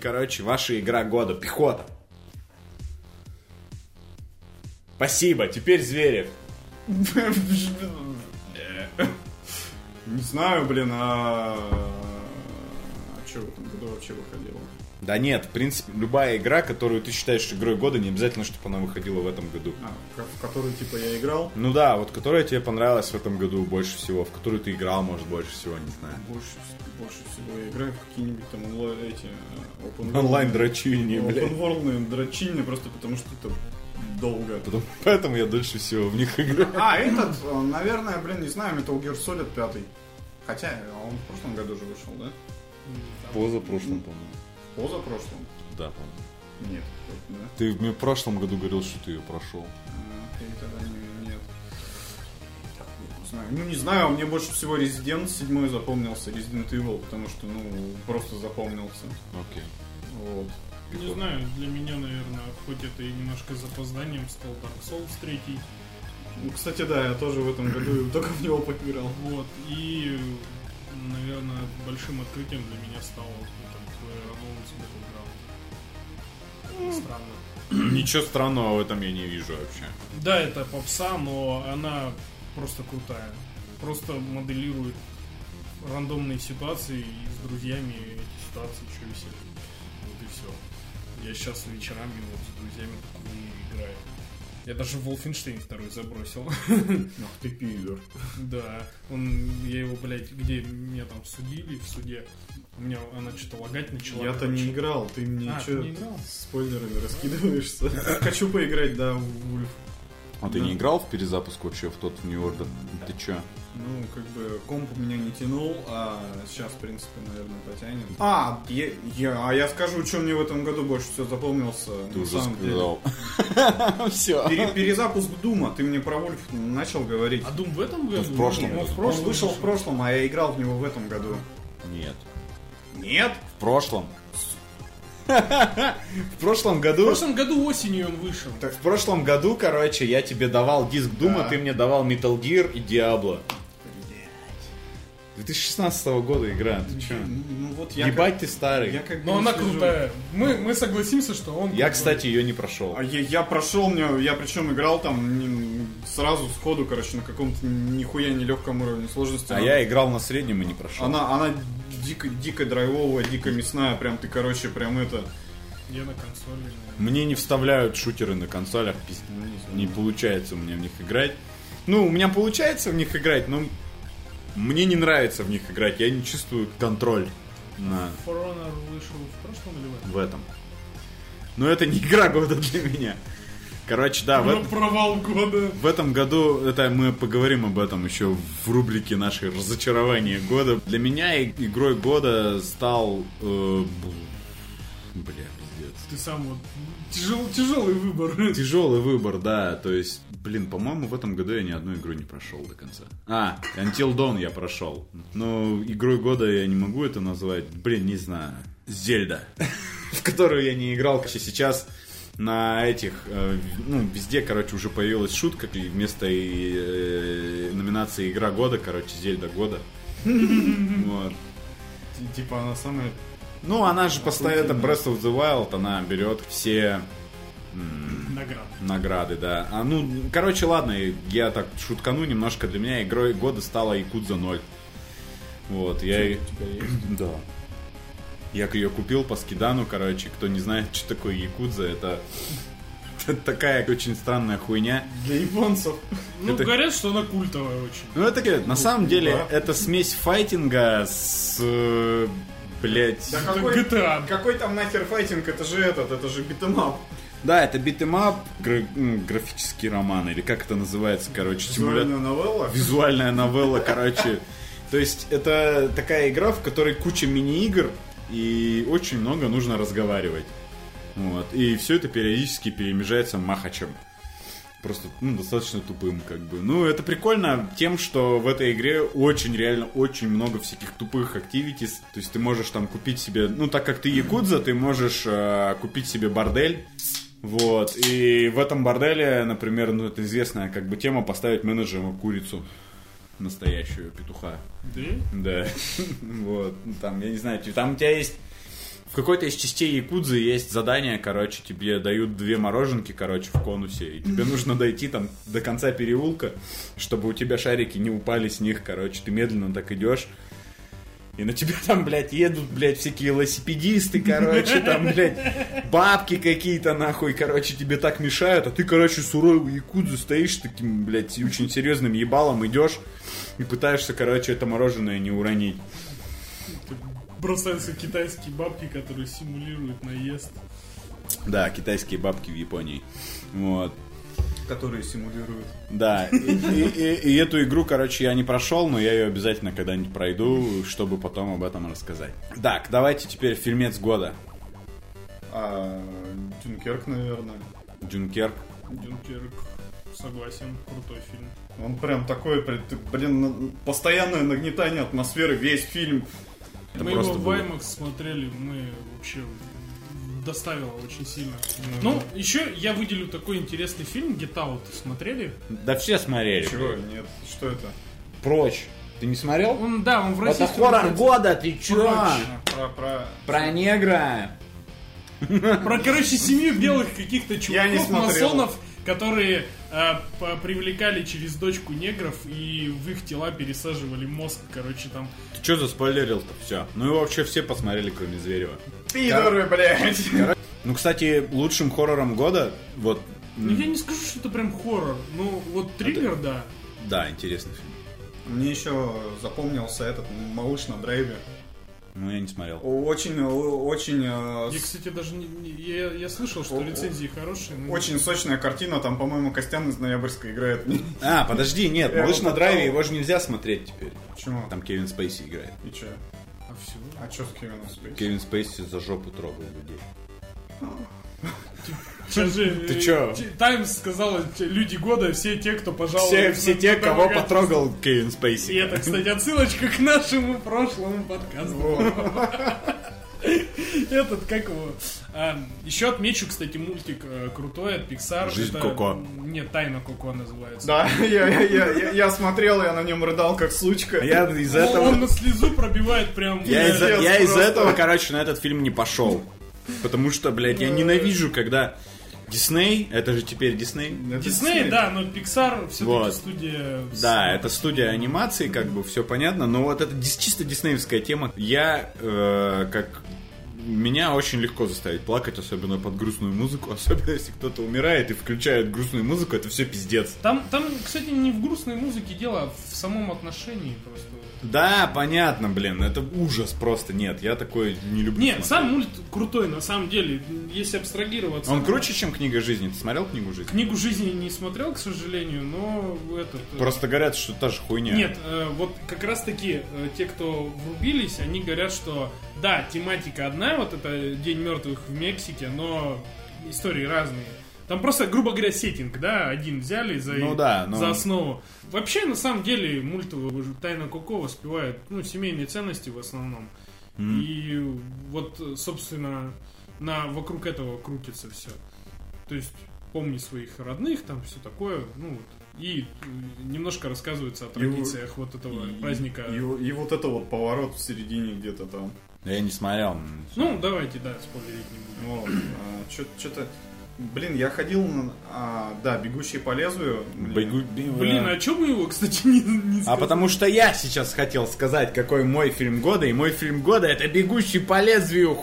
Короче, ваша игра года. Пехота. Спасибо, теперь Зверев. Не знаю, блин, а... А что в этом году вообще выходило? Да нет, в принципе, любая игра, которую ты считаешь игрой года, не обязательно, чтобы она выходила в этом году. А, в которую, типа, я играл? Ну да, вот которая тебе понравилась в этом году больше всего, в которую ты играл, может, больше всего, не знаю. Больше, больше всего я играю в какие-нибудь там онлайн, эти... э, open Онлайн дрочильни, блядь. Open дрочильни, просто потому что это долго. Потом- Поэтому я дольше всего в них играю. А, этот, э, наверное, блин, не знаю, Metal Gear Solid 5. Хотя, он в прошлом году же вышел, да? Позапрошлом, по-моему. Позапрошлом? Да, по-моему. Нет, да? Ты в прошлом году говорил, что ты ее прошел. А, окей, тогда не знаю. Ну, не знаю, а мне больше всего Resident 7 запомнился, Resident Evil, потому что, ну, просто запомнился. Окей. Вот. Не знаю, для меня, наверное, хоть это и немножко с запозданием стал Dark Souls 3. Ну, кстати, да, я тоже в этом году только в него поиграл. Вот. И, наверное, большим открытием для меня стал этот Player Unknown's Battleground. Странно. Ничего странного в этом я не вижу вообще. Да, это попса, но она просто крутая. Просто моделирует рандомные ситуации и с друзьями эти ситуации еще веселее. Вот и все. Я сейчас вечерами вот с друзьями такую играю. Я даже Wolfenstein второй забросил. Ах ты пидор. Да, он, я его, блядь, где меня там судили в суде, у меня она что-то лагать начала. Я-то не играл, ты мне А, что играл? спойлерами раскидываешься? Хочу поиграть, да, в. А ты Да. не играл в перезапуск вообще в тот в New Order? Ты чё? Ну, как бы комп у меня не тянул, а сейчас, в принципе, наверное, потянет. А, я, я- а я скажу, что мне в этом году больше всего запомнился. Ты на уже самом деле. сказал. Все. Пере- перезапуск Дума, ты мне про Вульф начал говорить. А Дум в этом году? в прошлом Он вышел в прошлом, а я играл в него в этом году. Нет. Нет? В прошлом. В прошлом В году... прошлом году осенью он вышел. Так в прошлом году, короче, я тебе давал диск Дума, Да. ты мне давал Metal Gear и Diablo. 2016 года игра, ты чё? Ну, ну вот я Ебать ты старый. как- я Я, как Но она слежу. крутая. Мы, мы согласимся, что он крутой. кстати, ее не прошел. А я, я прошел, мне, я причем играл там не- сразу сходу, короче, на каком-то нихуя нелегком уровне сложности. А Она- я играл на среднем и не прошел. Она, она дико, дико драйвовая, дико мясная, прям ты, короче, прям это... Я на консоли. наверное. Мне не вставляют шутеры на консолях, ну, не. Не получается у меня в них играть. Ну, у меня получается в них играть, но мне не нравится в них играть. Я не чувствую контроль на For Honor вышел в прошлом или в этом? в этом. Но это не игра года для меня. Короче, да, в, этом- провал года. в этом году, это мы поговорим об этом еще в рубрике нашей разочарования года. Для меня игрой года стал... э, бля, пиздец. Ты сам вот... Тяжел, тяжелый выбор. Тяжелый выбор, да. То есть, блин, по-моему, в этом году я ни одну игру не прошел до конца. А, Until Dawn я прошел. Но игрой года я не могу это назвать. Блин, не знаю. Зельда. В которую я не играл. Сейчас на этих, э, ну, везде, короче, уже появилась шутка, и вместо э, номинации Игра года, короче, Зельда года. Вот. Ти- Типа она самая... Ну, она же постоянно, Breath of the Wild, она берет все Награда. Награды, да. А, ну, короче, ладно, я так шуткану немножко. Для меня игрой года стала Якудза 0. Вот, я... и- Да. Я ее купил по скидану, короче. Кто не знает, что такое Якудза, это... это такая очень странная хуйня. Для японцев. Ну, Это- говорят, что она культовая очень. Ну, это, говорят, на самом деле, да. это смесь файтинга с... э, Блять. Да какой, GTA. какой там нахер файтинг? Это же этот, это же beat 'em up. Да, это beat 'em up, гра- графический роман, или как это называется, короче. Визуальная новелла. визуальная новелла, короче. То есть это такая игра, в которой куча мини-игр и очень много нужно разговаривать. Вот. И все это периодически перемежается махачем. Просто ну, достаточно тупым, как бы. Ну, это прикольно тем, что в этой игре очень, реально, очень много всяких тупых активитис. То есть ты можешь там купить себе, ну, так как ты якудза, ты можешь э, купить себе бордель. Вот. И в этом борделе, например, ну, это известная как бы тема поставить менеджером курицу. Настоящую петуха. Да? Да. Вот. Ну, Там, я не знаю, там у тебя есть какой-то из частей Якудзы есть задание, короче, тебе дают две мороженки, короче, в конусе, и тебе нужно дойти там до конца переулка, чтобы у тебя шарики не упали с них, короче, ты медленно так идешь, и на тебя там, блядь, едут, блядь, всякие велосипедисты, короче, там, блядь, бабки какие-то, нахуй, короче, тебе так мешают, а ты, короче, суровый якудзу стоишь таким, блядь, очень серьезным ебалом идешь и пытаешься, короче, это мороженое не уронить. Бросаются китайские бабки, которые симулируют наезд. Да, китайские бабки в Японии. Вот. Которые симулируют. Да, и, и- и- и эту игру, короче, я не прошел, но я ее обязательно когда-нибудь пройду, чтобы потом об этом рассказать. Так, давайте теперь фильмец года. А, Дюнкерк, наверное. Дюнкерк. Дюнкерк, согласен, крутой фильм. Он прям такой, блин, постоянное нагнетание атмосферы, весь фильм. Это мы его в было. IMAX смотрели, мы вообще доставило очень сильно. Ну, еще я выделю такой интересный фильм Get Out. Смотрели? Да все смотрели. Чего? Нет, что это? Прочь. Ты не смотрел? Он, да, он в Это российском... хоррор года, ты чё? Прочь. Про, про... Про негра. Про, короче, семью белых каких-то чуваков, масонов, которые а, привлекали через дочку негров и в их тела пересаживали мозг, короче, там. Ты чё заспойлерил-то? Все. Ну и вообще все посмотрели, кроме Зверева. Пидоры, блядь. Ну, кстати, лучшим хоррором года, вот, Ну, я не скажу, что это прям хоррор. Ну, вот триллер, да. да, интересный фильм. Мне еще запомнился этот малыш на драйве. Ну, я не смотрел. Очень, очень, э, Я, кстати, даже не, не- я, я слышал, что рецензии хорошие. но- очень сочная картина. Там, по-моему, Костян из Ноябрьска играет. А, подожди, нет, малыш на драйве, его же нельзя смотреть теперь. Почему? Там Кевин Спейси играет. И че? А все. А что с Кевином Спейси? Кевин Спейси за жопу трогал людей. Ты э, чё? Т- Таймс сказала, те- люди года, все те, кто пожаловал. Все, все те, кого потрогал Кевин Спейси. И это, кстати, отсылочка к нашему прошлому подкасту. Этот, как его? А, еще отмечу, кстати, мультик э, крутой от Pixar. «Жизнь Это- Коко». Нет, Тайна Коко называется. Да, я, я, я, я, смотрел, я на нем рыдал, как сучка. Я из этого... Он на слезу пробивает прям... Я из, я из этого, короче, на этот фильм не пошел. Потому что, блядь, я ненавижу, когда Дисней, это же теперь Дисней. Это Дисней, да, но Pixar все-таки Вот. студия... Да, это студия анимации, как бы все понятно, но вот это чисто диснеевская тема. Я, э, как меня очень легко заставить плакать, особенно под грустную музыку, особенно если кто-то умирает и включает грустную музыку, это все пиздец. Там, там, кстати, не в грустной музыке дело, а в самом отношении просто. Да, понятно, блин, это ужас просто, нет, я такой не люблю. Нет, смотреть. сам мульт крутой, на самом деле, если абстрагироваться. Он круче, чем книга жизни. Ты смотрел книгу жизни? Книгу жизни не смотрел, к сожалению, но этот... э, Просто говорят, что та же хуйня. Нет, э, вот как раз таки э, те, кто врубились, они говорят, что да, тематика одна, вот это День мертвых в Мексике, но истории разные. Там просто, грубо говоря, сеттинг, да, один взяли за, Ну да, но- за основу. Вообще, на самом деле, мульт Тайна Коко воспевает, ну, семейные ценности в основном. И вот, собственно, на, вокруг этого крутится все. То есть, помни своих родных, там все такое, ну, вот. И немножко рассказывается о традициях вот этого И- праздника. И, и вот это вот поворот в середине где-то там. Я не смотрел. Ну, давайте, да, спойлерить не будем. Вот, а, что-то... Блин, я ходил на... а, да, «Бегущий по лезвию». Бегу- бе- Блин, а чё мы его, кстати, не, не А сказали? потому что я сейчас хотел сказать, какой мой фильм года, и мой фильм года это «Бегущий по лезвию».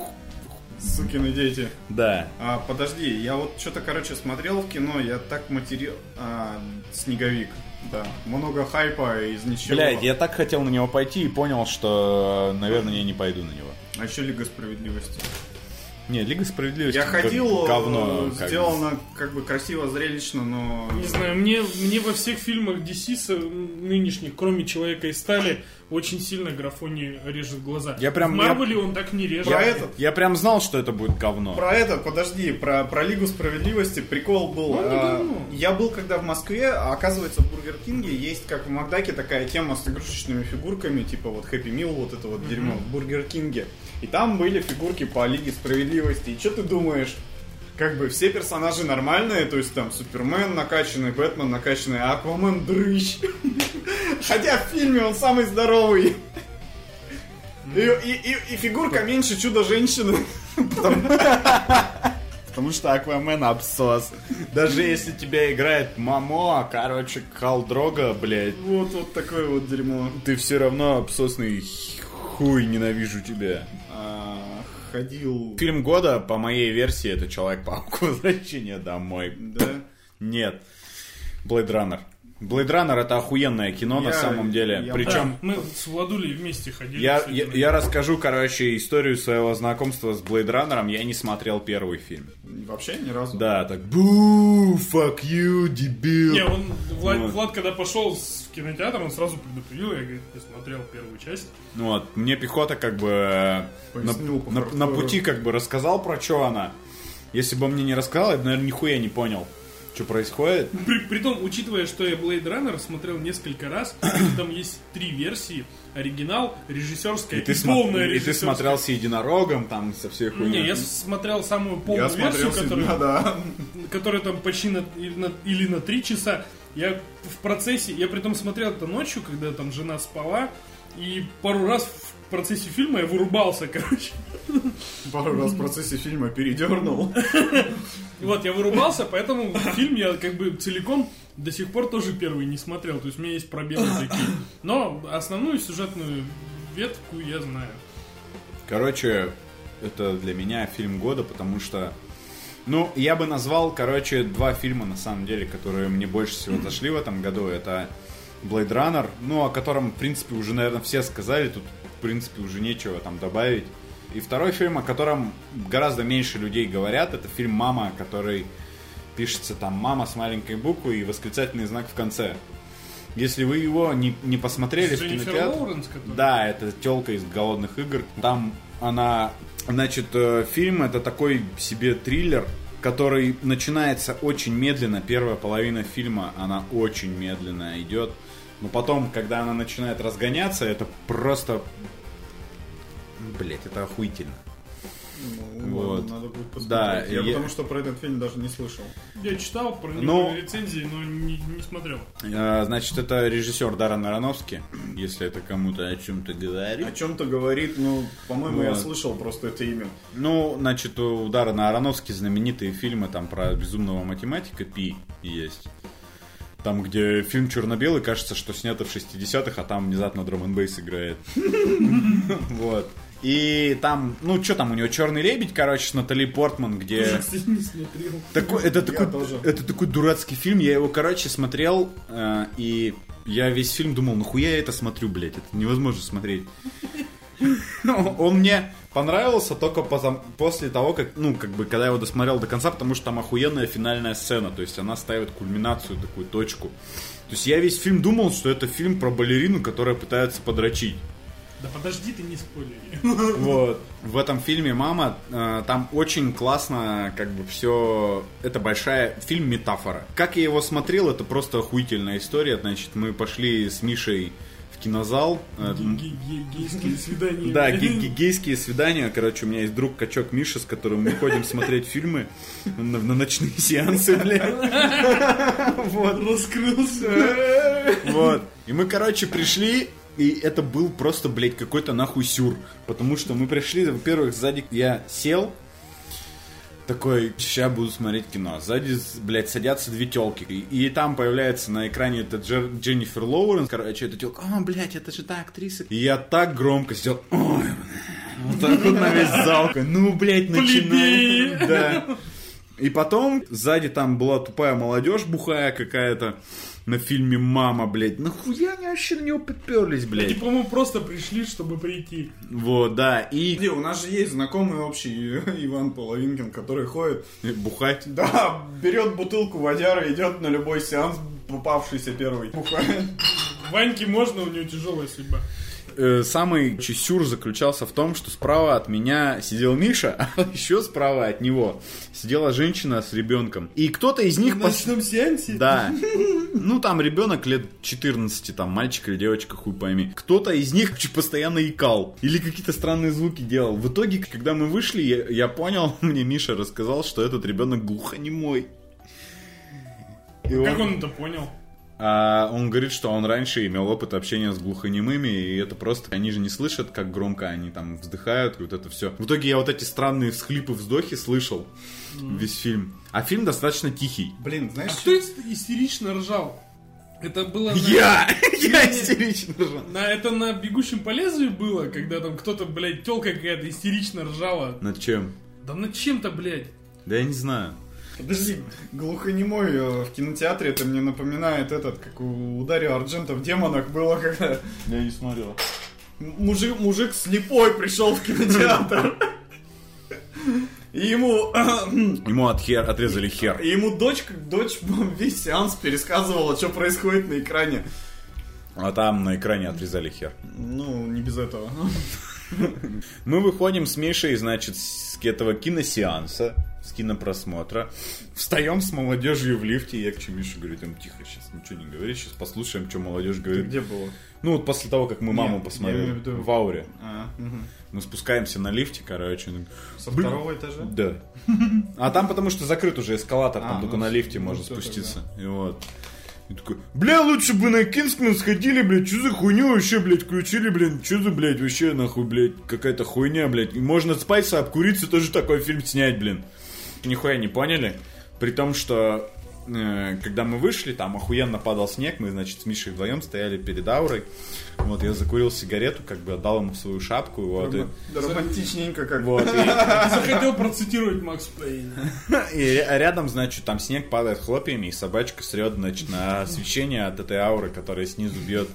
Сукины дети. Да. А, подожди, я вот что-то, короче, смотрел в кино, я так материл... а, «Снеговик». Да, много хайпа из ничего. Блядь, я так хотел на него пойти и понял, что, наверное, я не пойду на него. А еще «Лига справедливости». Не, Лига Справедливости Я как ходил, говно. э, как бы. сделано как бы красиво, зрелищно, но... Не знаю, мне, мне во всех фильмах DC с- нынешних, кроме Человека из стали, очень сильно графони режет глаза. Я прям- В Марвеле он так не режет. Про этот- Я прям знал, что это будет говно. Про это, подожди, про, про Лигу Справедливости прикол был. Ну, А, я был когда в Москве, а оказывается в Бургер Кинге есть, как в Макдаке, такая тема с игрушечными фигурками, типа вот Happy Meal, вот это вот дерьмо в Бургер Кинге. И там были фигурки по Лиге Справедливости. И что ты думаешь? Как бы все персонажи нормальные, то есть там Супермен накачанный, Бэтмен накачанный, а Аквамен дрыщ. Хотя в фильме он самый здоровый. И, и- и- и фигурка меньше чудо-женщины. Потому что Аквамен абсос. Даже если тебя играет Мамо, короче, Халдрога, блядь, Вот, вот такое вот дерьмо. ты все равно абсосный хуй, ненавижу тебя. А, ходил... Фильм года, по моей версии, это Человек-паук. Возвращение домой. Да. Нет. Blade Runner. Blade Runner это охуенное кино на Я- самом деле. я- Причем Да, мы с Владулей вместе ходили. я, я, я расскажу, короче, историю своего знакомства с Blade Runner. Я не смотрел первый фильм. Вообще ни разу. Да, так бу, fuck you, дебил. Не, он, Влад, Вот. Влад, когда пошел с- в кинотеатр, он сразу предупредил, я, говорит, я смотрел первую часть. Ну Вот, мне пехота как бы э, на, Пояснил по на- на хардкору. пути как бы рассказал про что она. Если бы он мне не рассказал, я бы, наверное, нихуя не понял, что происходит. При, притом, учитывая, что я Blade Runner смотрел несколько раз, там есть три версии. Оригинал, режиссерская И и, ты, полная и ты смотрел с единорогом, там, со всей хуйней. Не, я смотрел самую полную Я версию, которая, да. которая там почти на, или, на, или на три часа. Я в процессе, я при том смотрел это ночью, когда там жена спала, и пару раз процессе фильма я вырубался, короче. Пару раз в процессе фильма передернул. Вот, я вырубался, поэтому фильм я как бы целиком до сих пор тоже первый не смотрел. То есть у меня есть пробелы такие. Но основную сюжетную ветку я знаю. Короче, это для меня фильм года, потому что... Ну, я бы назвал, короче, два фильма, на самом деле, которые мне больше всего зашли в этом году. Это Blade Runner, ну, о котором, в принципе, уже, наверное, все сказали. Тут, принципе, уже нечего там добавить. И второй фильм, о котором гораздо меньше людей говорят, это фильм «Мама», который пишется там «Мама» с маленькой буквы и восклицательный знак в конце. Если вы его не, не посмотрели в Дженнифер кинотеатре... Лоуренс, которая- Да, это телка из голодных игр. Там она, значит, э, фильм это такой себе триллер, который начинается очень медленно. Первая половина фильма, она очень медленно идет. Но потом, когда она начинает разгоняться, это просто... Блять, это охуительно. Ну, Вот. ладно, надо будет посмотреть. Да, я, я- потому что про этот фильм даже не слышал. Я читал про него Ну- рецензии, но не, не смотрел. Э, Значит, это режиссер Даррен Аронофски, если это кому-то о чем-то О говорит. чем-то говорит, ну, по-моему, я Вот. слышал просто это имя. Ну, значит, у Даррена Аронофски знаменитые фильмы там про безумного математика Пи есть. Там, где фильм черно-белый, кажется, что снято в 60-х, а там внезапно драм н играет. Вот. И там, ну, что там, у него Черный лебедь, короче, с Натали Портман, где... Я, кстати, не смотрел. Такой, это, такой, тоже. это такой дурацкий фильм. Я его, короче, смотрел, э, и я весь фильм думал, нахуя я это смотрю, блядь, это невозможно смотреть. Он мне понравился только позам- после того, как, ну, как бы, когда я его досмотрел до конца, потому что там охуенная финальная сцена, то есть она ставит кульминацию, такую точку. То есть я весь фильм думал, что это фильм про балерину, которая пытается подрочить. Да подожди, ты не спойлери. Вот. В этом фильме «Мама» э, там очень классно, как бы все... Это большая фильм метафора. Как я его смотрел, это просто охуительная история. Значит, мы пошли с Мишей в кинозал. Э, Ге- ге- ге- Гейские свидания. Да, ге- ге- гейские свидания. Короче, у меня есть друг качок Миша, с которым мы ходим смотреть фильмы на, ночные сеансы. Вот. Раскрылся. Вот. И мы, короче, пришли, и это был просто, блядь, какой-то нахуй сюр. Потому что мы пришли, во-первых, сзади я сел, такой, сейчас буду смотреть кино. Сзади, блядь, садятся две телки. И, и там появляется на экране это Джер- Дженнифер Лоуренс. Короче, эта телка, о, блядь, это же та актриса. И я так громко сидел, ой, бля». вот так вот на весь зал. Ну, блядь, начинает. Да. И потом сзади там была тупая молодежь бухая какая-то на фильме «Мама», блядь. Нахуя они вообще на него подперлись, блядь? Типа мы просто пришли, чтобы прийти. Вот, да. И Где, у нас же есть знакомый общий Иван Половинкин, который ходит, бухать. да, берет бутылку водяра, идет на любой сеанс, попавшийся первый. Бухает. Ваньке можно, у него тяжелая судьба. Э, Самый чесюр заключался в том, что справа от меня сидел Миша, а еще справа от него сидела женщина с ребенком. И кто-то из них... В пос- ночном сеансе? Да. Ну, там ребенок лет 14, там мальчик или девочка, хуй пойми. Кто-то из них постоянно икал. Или какие-то странные звуки делал. В итоге, когда мы вышли, я, я понял, мне Миша рассказал, что этот ребенок глухонемой. И Как он это понял? А он говорит, что он раньше имел опыт общения с глухонемыми, и это просто... Они же не слышат, как громко они там вздыхают, и вот это все. В итоге я вот эти странные всхлипы, вздохи слышал весь фильм. А фильм достаточно тихий. Блин, знаешь, А кто ис- истерично ржал? Это было... на- Я! Я истерично ржал. На, это на «Бегущем по лезвию» было, когда там кто-то, блядь, телка какая-то истерично ржала. Над чем? Да над чем-то, блядь. Да я не знаю. Подожди, глухонемой э, в кинотеатре это мне напоминает этот, как у Дарья Арджента в «Демонах» было, когда Я не смотрел. мужик, мужик слепой пришел в кинотеатр. И ему, Ему от хер, отрезали хер. и ему дочь, дочь весь сеанс пересказывала, что происходит на экране. А там на экране отрезали хер. Ну, не без этого. Мы выходим с Мишей, значит, с этого киносеанса, с кинопросмотра. Встаем с молодежью в лифте. Я к чему Мише говорю, там тихо, сейчас ничего не говори, сейчас послушаем, что молодежь говорит. Где было? Ну вот после того, как мы маму Нет, посмотрели виду- в ауре. А, мгм. Мы спускаемся на лифте, короче. ну, Со Блин. второго этажа? Да. А там потому что закрыт уже эскалатор, там А, только ну, на лифте ну, можно спуститься. И вот. И такой, бля, лучше бы на Кингсмен сходили, блядь, что за хуйню вообще, блядь, включили, блин, что за, блядь, вообще, нахуй, блядь, какая-то хуйня, блядь. И можно спайса обкуриться, тоже такой фильм снять, блин. Нихуя не поняли. При том, что э, когда мы вышли, там охуенно падал снег, мы, значит, с Мишей вдвоем стояли перед аурой. Вот, я закурил сигарету, как бы отдал ему свою шапку, вот, и, Да романтичненько как. вот, и, Захотел процитировать Макс Пейна. и ря- рядом, значит, там снег падает хлопьями, и собачка срет, значит, на освещение от этой ауры, которая снизу бьет.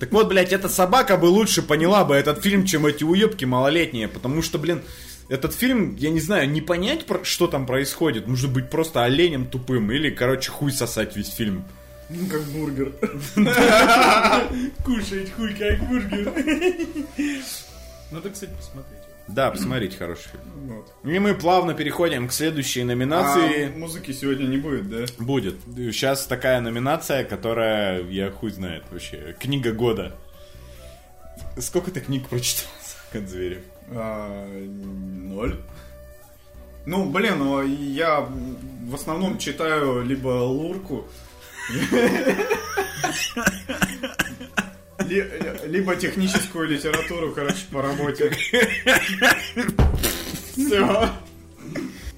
Так вот, блядь, эта собака бы лучше поняла бы этот фильм, чем эти уебки малолетние, потому что, блин, этот фильм, я не знаю, не понять, что там происходит, нужно быть просто оленем тупым, или, короче, хуй сосать весь фильм. Ну, как бургер. Кушать хуй как бургер. Надо, кстати, посмотреть. Да, посмотрите, хороший фильм. Вот. И мы плавно переходим к следующей А номинации. музыки сегодня не будет, да? Будет. Сейчас такая номинация, которая, я хуй знает вообще, книга года. Сколько ты книг прочитал, Сакат Зверев? А, Ноль. Ну, блин, ну, я в основном читаю либо Лурку, ли- либо техническую литературу, короче, по работе. Все.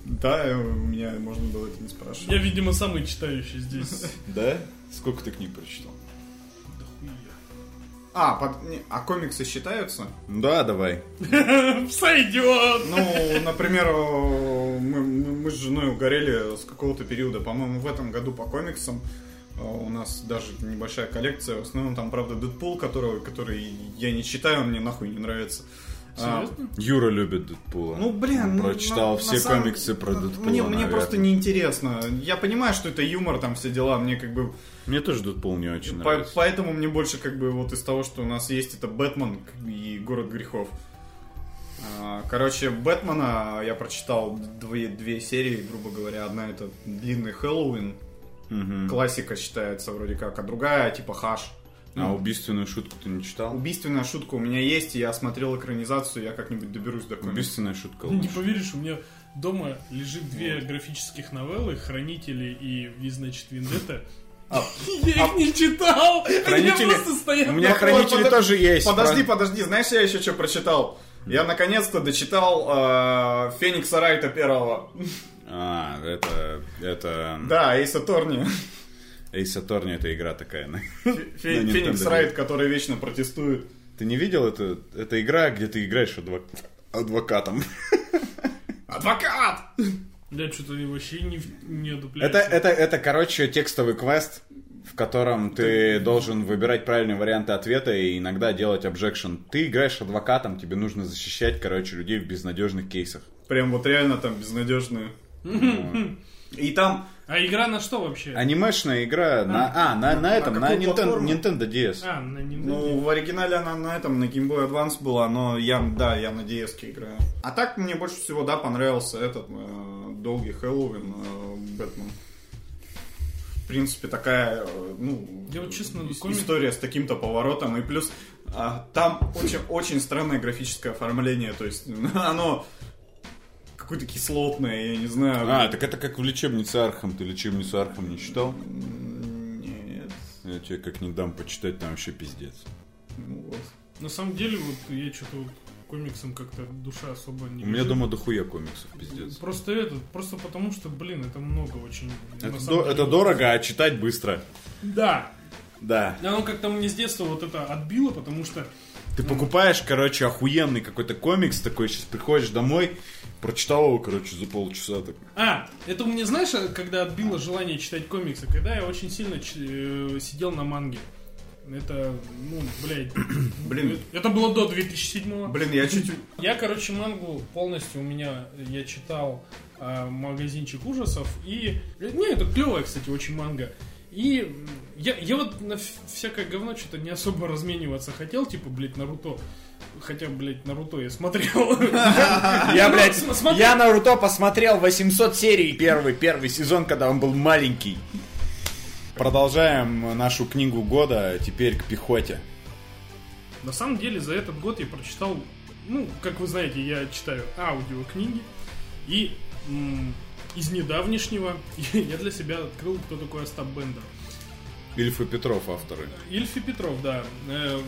Да, у меня можно было это не спрашивать. Я, видимо, самый читающий здесь. Да? Сколько ты книг прочитал? А, под- не, а комиксы считаются? Да, давай. Сойдет! Ну, например, мы, мы- с женой угорели с какого-то периода, по-моему, в этом году по комиксам. Э, У нас даже небольшая коллекция. В основном там, правда, Дэдпул, которого, который я не читаю, он мне нахуй не нравится. А, Серьезно? Юра любит Дэдпула. ну, блин, Он ну, прочитал на- все на самом- комиксы про ну, Дэдпула, Мне, мне наверное. просто неинтересно. Я понимаю, что это юмор, там все дела. Мне как бы... Мне тоже Дэдпул не очень по- нравится. поэтому мне больше как бы вот из того, что у нас есть, это Бэтмен и Город грехов. А, Короче, Бэтмена я прочитал две, две серии, грубо говоря. Одна это длинный Хэллоуин, Мгм. классика считается вроде как, а другая типа Хаш. А убийственную шутку ты не читал? Убийственная шутка у меня есть, и я смотрел экранизацию, я как-нибудь доберусь до комикса. Убийственная шутка Не лучше. поверишь, у меня дома лежит две графических новеллы «Хранители» и «Ви, значит, Вендетта». Я их не читал! Хранители- просто стоял... У меня Ну, хранители тоже есть. Подожди, Про- подожди, знаешь, я еще что прочитал? Я наконец-то дочитал э, Феникса Райта первого. А, это... Это... Да, Эйса Торни. Эйс Аторни это игра такая. на- Фе- На Феникс Райт, который вечно протестует. Ты не видел это? Это игра, где ты играешь адвок- адвокатом. Адвокат! Я что-то вообще не, не Это, это, это, короче, текстовый квест, в котором ты должен выбирать правильные варианты ответа и иногда делать обжекшн. Ты играешь адвокатом, тебе нужно защищать, короче, людей в безнадежных кейсах. Прям вот реально там безнадежные. И там... А игра на что вообще? Анимешная игра на... А, на, на этом, на, какую Nintendo? Nintendo DS. А, на Nintendo. Ну, в оригинале она на этом, на Game Boy Advance была, но я, да, я на DS играю. А так мне больше всего, да, понравился этот э, долгий Хэллоуин э, Бэтмен. В принципе, такая, э, ну, Я вот честно, ис- комик- история с таким-то поворотом. И плюс а, там очень, очень странное графическое оформление, то есть оно какое-то кислотное, я не знаю. А, так это как в лечебнице Архам. Ты лечебницу Архам не читал? Нет. Я тебе как-нибудь дам почитать, там вообще пиздец. Ну вот. На самом деле, вот я что-то вот комиксам как-то душа особо не У меня лежит. дома дохуя комиксов, пиздец. Просто это, просто потому что, блин, это много очень. Это, до- деле. это дорого, а читать быстро. Да. Да. Оно как-то мне с детства вот это отбило, потому что Ты покупаешь, короче, охуенный какой-то комикс такой, сейчас приходишь домой, прочитал его, короче, за полчаса. Так. А, это у меня, знаешь, когда отбило желание читать комиксы, когда я очень сильно ч- э, сидел на манге. Это, ну, блядь. Блин. Это было до 2007 Блин, я чуть... Я, короче, мангу полностью у меня, я читал а, магазинчик ужасов, и... Не, это клевая, кстати, очень манга. И я, я вот на вс- всякое говно что-то не особо размениваться хотел, типа, блядь, Наруто. Хотя, блядь, Наруто я смотрел. Я, Ну, блядь, смотри. я Наруто посмотрел 800 серий первый, первый сезон, когда он был маленький. Продолжаем нашу книгу года, теперь к пехоте. На самом деле, за этот год я прочитал, ну, как вы знаете, я читаю аудиокниги, и из недавнешнего я для себя открыл, кто такой Остап Бендер. Ильф и Петров авторы. Ильф и Петров, да. Э,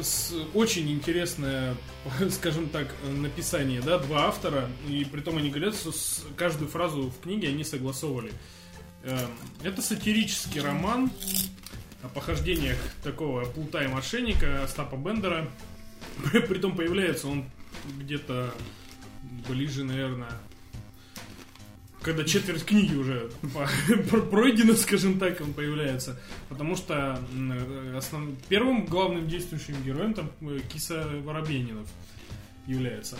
с- очень интересное, скажем так, написание, да, два автора, и при том они говорят, что каждую фразу в книге они согласовывали. Э, Это сатирический роман о похождениях такого плута и мошенника Остапа Бендера. Притом появляется он где-то ближе, наверное, когда четверть книги уже пройдена, скажем так, он появляется. Потому что э, основ- первым главным действующим героем там э, Киса Воробьянинов является.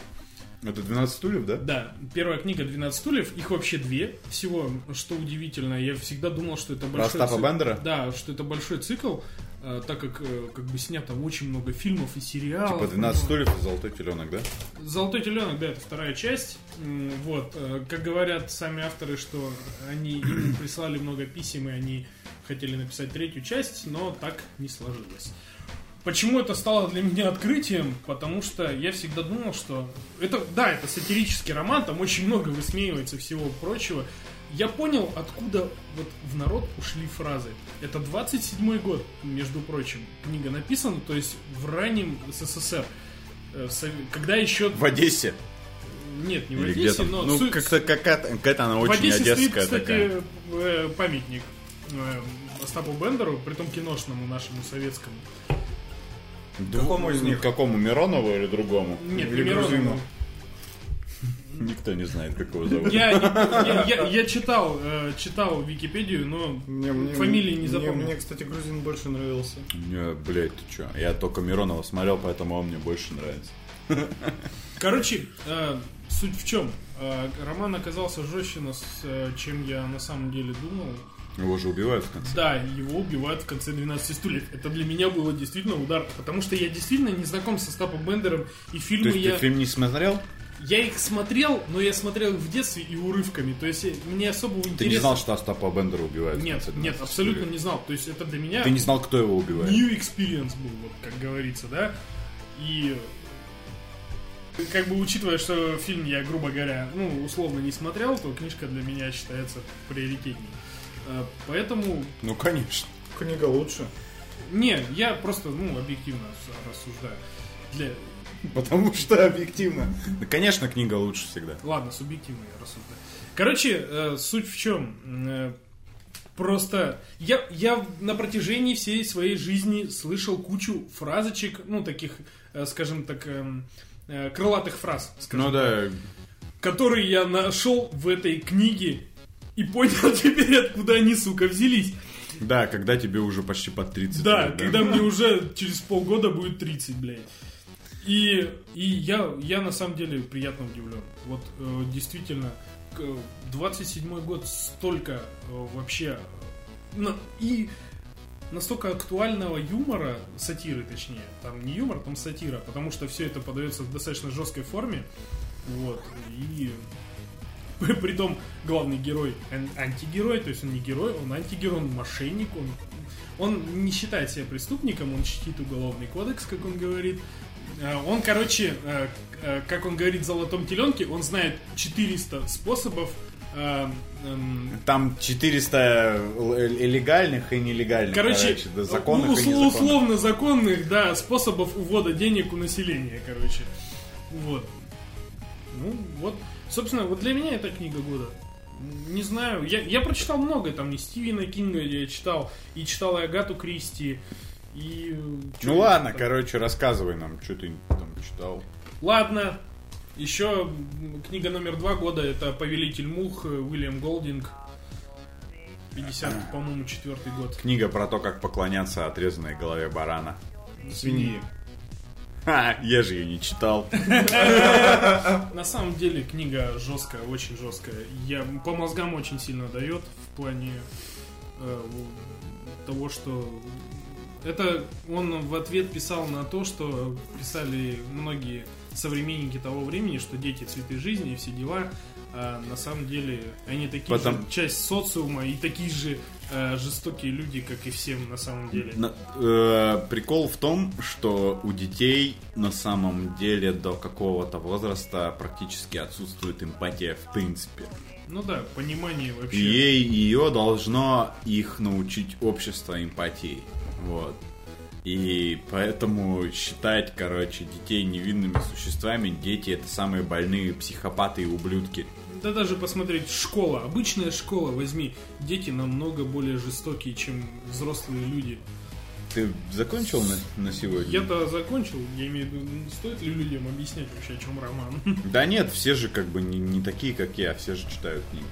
Это 12 стульев, да? Да, первая книга «12 стульев», их вообще две всего, что удивительно. Я всегда думал, что это большой Остапа цикл. Бендера? Да, что это большой цикл, так как э, как бы снято очень много фильмов и сериалов. Типа 12 стульев и золотой теленок, да? Золотой теленок, да, это вторая часть. Вот, э, как говорят сами авторы, что они им прислали много писем, и они хотели написать третью часть, но так не сложилось. Почему это стало для меня открытием? Потому что я всегда думал, что это, да, это сатирический роман, там очень много высмеивается всего прочего. Я понял, откуда вот в народ ушли фразы. Это 27-й год, между прочим, книга написана, то есть в раннем СССР. Э, в Когда еще... В Одессе. Нет, не в Или Одессе, где-то. но... Ну, суть- как-то какая-то, какая-то она в очень Одессе стоит, одесская кстати, такая. э, памятник э, Остапу Бендеру, притом киношному нашему советскому. Какому из них? Какому, Миронову или другому? Нет, Или не Миронову. Никто не знает, как его зовут. Я, я, я- я читал, э, читал Википедию, но Мне- мне- фамилии не мне- запомнил. Мне, кстати, грузин больше нравился. Не, блядь, ты чё? Я только Миронова смотрел, поэтому он мне больше нравится. Короче, э, суть в чем? Э, роман оказался жестче, нас, чем я на самом деле думал. Его же убивают в конце. Да, его убивают в конце 12 стульев. Это для меня было действительно удар, потому что я действительно не знаком со Стапом Бендером, и То фильмы есть я... ты фильм не смотрел? Я их смотрел, но я смотрел их в детстве и урывками. То есть э, мне особого интереса... Ты не знал, что Остапа Бендера убивают в Нет, нет, 12 абсолютно не знал. То есть это для меня Ты не знал, кто его убивает? new experience был, вот как говорится, да? И как бы учитывая, что фильм я, грубо говоря, ну, условно не смотрел, то книжка для меня считается приоритетней. Э, Поэтому Ну, конечно. Книга лучше. Не, я просто, ну, объективно рассуждаю. Для... Потому что объективно. Да, конечно, книга лучше всегда. Ладно, субъективно я рассуждаю. Короче, э, суть в чем? Э, просто я, я на протяжении всей своей жизни слышал кучу фразочек, ну, таких, э, скажем так, эм, э, крылатых фраз, скажем Ну да, которые я нашел в этой книге и понял теперь, откуда они, сука, взялись. да, когда тебе уже почти под 30 Да, лет, когда мне уже через полгода будет 30, блядь. И, и я, я на самом деле приятно удивлен. Вот э, действительно, к- 27-й год столько э, вообще... на- и настолько актуального юмора, сатиры точнее, там не юмор, там сатира, потому что все это подается в достаточно жесткой форме. Вот. И Притом главный герой ан- антигерой, то есть он не герой, он антигерой, он мошенник, он, он не считает себя преступником, он чтит уголовный кодекс, как он говорит. Э, Он, короче, э, э, как он говорит в «Золотом теленке», он знает 400 способов эм, Там 400 л- э, легальных и нелегальных, Короче, да, законных ус- и незаконных. условно законных, да, способов увода денег у населения, короче. Вот. Ну, вот. Собственно, вот для меня это книга года. Не знаю, я, я прочитал много, там и Стивена Кинга я читал, и читал и Агату Кристи, и... э, Ну ладно, там- короче, рассказывай нам, что ты там читал. Ладно. Еще книга номер два года это Повелитель мух э, Уильям Голдинг. 50, по-моему, четвертый год. Книга про то, как поклоняться отрезанной голове барана. Свиньи. Ха, я же ее не читал. На самом деле книга жесткая, очень жесткая. Я по мозгам очень сильно дает в плане э, того, что это он в ответ писал на то, что писали многие современники того времени, что дети цветы жизни и все дела. А на самом деле они такие Потом- же часть социума и такие же э, жестокие люди, как и всем на самом деле. На- э, прикол в том, что у детей на самом деле до какого-то возраста практически отсутствует эмпатия в принципе. Ну да, понимание вообще. И ей ее должно их научить общество эмпатии. Вот. И поэтому считать, короче, детей невинными существами, дети это самые больные психопаты и ублюдки. Да даже посмотреть, школа, обычная школа, возьми, дети намного более жестокие, чем взрослые люди. Ты закончил на, на сегодня? Я-то закончил, я имею в виду, ну, стоит ли людям объяснять вообще, о чем роман? Да нет, все же как бы не, не такие, как я, все же читают книги.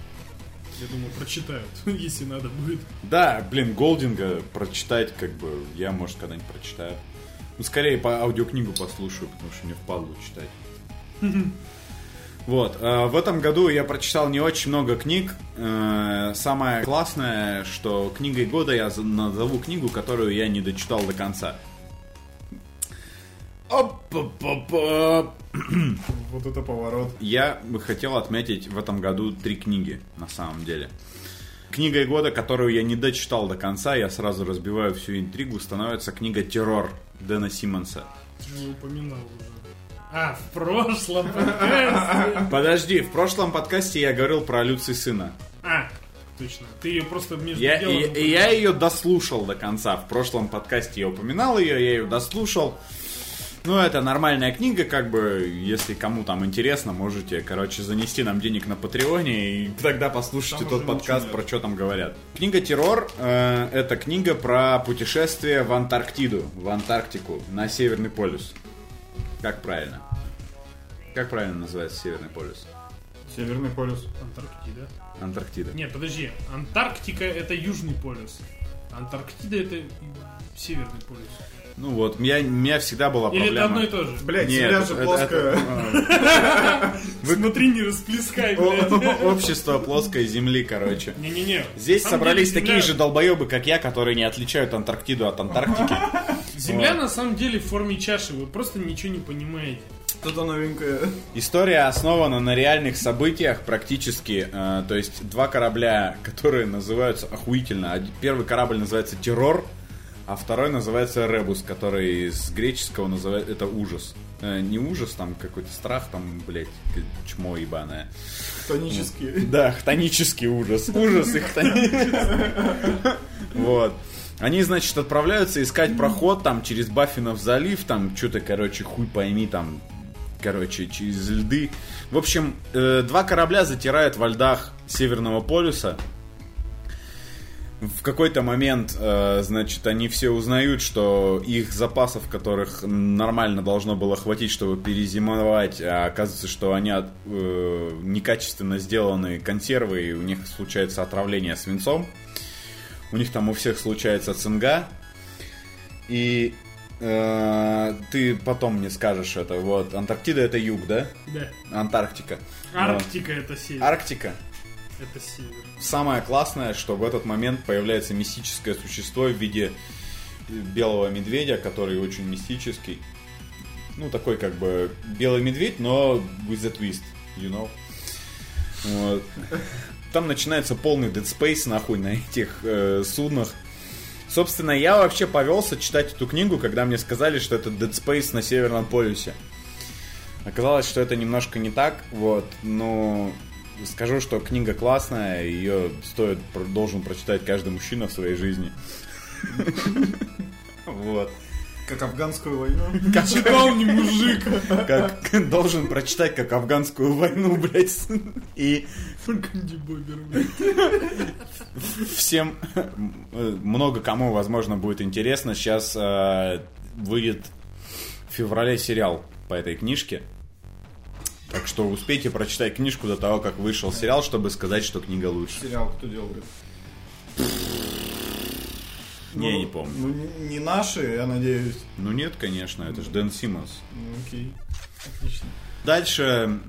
Я думаю, прочитают, если надо будет. Да, блин, Голдинга прочитать, как бы, я, может, когда-нибудь прочитаю. Ну, скорее по аудиокнигу послушаю, потому что мне впадло читать. Вот, э, в этом году я прочитал не очень много книг. Э, Самое классное, что книгой года я назову книгу, которую я не дочитал до конца. Оп-па-па-па. Вот это поворот. Я бы хотел отметить в этом году три книги, на самом деле. Книгой года, которую я не дочитал до конца, я сразу разбиваю всю интригу, становится книга «Террор» Дэна Симмонса. Ты упоминал уже. А, в прошлом подкасте. Подожди, в прошлом подкасте я говорил про Люций сына. А, точно. Ты ее просто между Я, делом... и я ее дослушал до конца. В прошлом подкасте я упоминал ее, я ее дослушал. Ну, это нормальная книга, как бы, если кому там интересно, можете, короче, занести нам денег на Патреоне, и тогда послушайте Там тот подкаст, про что там говорят. Книга «Террор» э, это книга про путешествие в Антарктиду, в Антарктику, на Северный полюс. Как правильно? Как правильно называется Северный полюс? Северный полюс. Антарктида. Антарктида. Нет, подожди. Антарктика это южный полюс. Антарктида это северный полюс. Ну вот, у меня, у меня всегда была Или это проблема... одно и то же? Блять, Нет, земля же это- плоская. Смотри, не расплескай, блядь. Общество плоской земли, короче. Не-не-не. Здесь собрались такие же долбоебы, как я, которые не отличают Антарктиду от Антарктики. Земля на самом деле в форме чаши, вы просто ничего не понимаете. Что-то новенькое. История основана на реальных событиях практически. э, то есть два корабля, которые называются охуительно. Один- Первый корабль называется Террор, а второй называется Ребус, который с греческого называют это ужас. Э, не ужас, там какой-то страх, там, блядь, чмо ебаное. Тонические. Да, хтонический ужас. Ужас и хтонический. Вот. Они, значит, отправляются искать проход там через Баффинов залив, там что-то, короче, хуй пойми, там, короче, через льды. В общем, э, два корабля затирают во льдах Северного полюса. В какой-то момент, э, значит, они все узнают, что их запасов, которых нормально должно было хватить, чтобы перезимовать, а оказывается, что они от- э, некачественно сделаны консервы, и у них случается отравление свинцом. У них там у всех случается цинга. И э, ты потом мне скажешь это. Вот, Антарктида это юг, да? Да. Антарктика. Арктика это север. Арктика. Это север. Самое классное, что в этот момент появляется мистическое существо в виде белого медведя, который очень мистический. Ну, такой как бы белый медведь, но with a twist, you know. Вот. Там начинается полный Dead Space, нахуй, на этих э, суднах. Собственно, я вообще повелся читать эту книгу, когда мне сказали, что это Dead Space на Северном полюсе. Оказалось, что это немножко не так, вот, но скажу, что книга классная, ее стоит, должен прочитать каждый мужчина в своей жизни. Вот. Как афганскую войну. Читал не мужик. Как должен прочитать, как афганскую войну, блядь. И всем, много кому, возможно, будет интересно. Сейчас э, выйдет в феврале сериал по этой книжке. Так что успейте прочитать книжку до того, как вышел сериал, чтобы сказать, что книга лучше. Сериал кто делает? Не, не помню. Ну, не- наши, я надеюсь. Ну нет, конечно, это же Дэн Симмонс. Ну, окей. Отлично. Дальше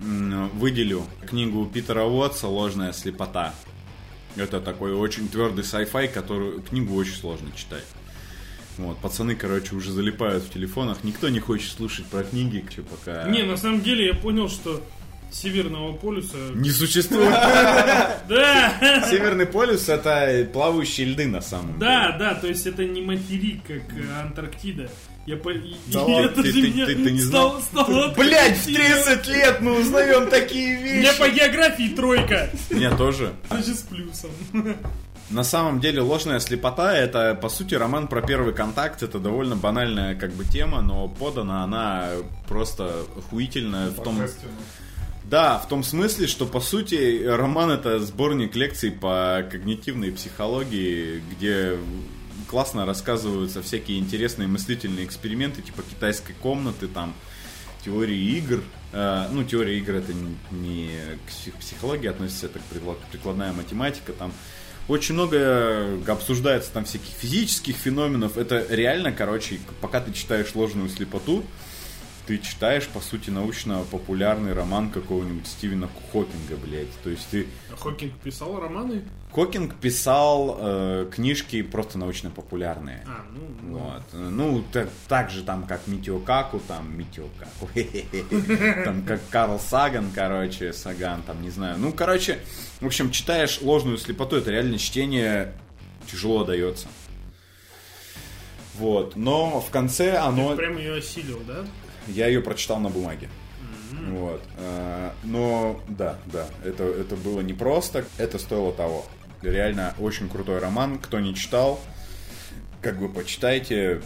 выделю книгу Питера Уотса «Ложная слепота». Это такой очень твердый sci-fi, которую книгу очень сложно читать. Вот, пацаны, короче, уже залипают в телефонах. Никто не хочет слушать про книги, чё пока Не, на самом деле я понял, что Северного полюса... не существует. Да! Северный полюс это плавающие льды на самом Да, деле. да, то есть это не материк, как э, Антарктида. Я по... Да и ладно, это ты- же ты- ты- ты не стало- стало Блять, в открытием. 30 лет мы узнаем такие У меня вещи. по географии тройка. Меня тоже. Значит, с плюсом. На самом деле ложная слепота это по сути роман про первый контакт. Это довольно банальная как бы тема, но подана она просто охуительная в том. Да, в том смысле, что по сути роман это сборник лекций по когнитивной психологии, где классно рассказываются всякие интересные мыслительные эксперименты, типа китайской комнаты, там теории игр. Э, ну, теория игр это не, к псих- психологии относится, это прикла- прикладная математика, там очень много обсуждается там всяких физических феноменов. Это реально, короче, пока ты читаешь ложную слепоту, ты читаешь, по сути, научно-популярный роман какого-нибудь Стивена Хокинга, блядь. То есть ты... Хокинг писал романы? Хокинг писал э, книжки просто научно-популярные. А, ну, ну. Вот. Ну, та- так же там, как Митио Каку, там, Митио Каку, там, как Карл Саган, короче, Саган, там, не знаю. Ну, короче, в общем, читаешь ложную слепоту, это реально чтение тяжело дается. Вот, но в конце оно... Прям ее осилил, да? Я ее прочитал на бумаге. Вот. э, Но да, да, это, это было непросто, это стоило того. Реально очень крутой роман. Кто не читал, как бы почитайте.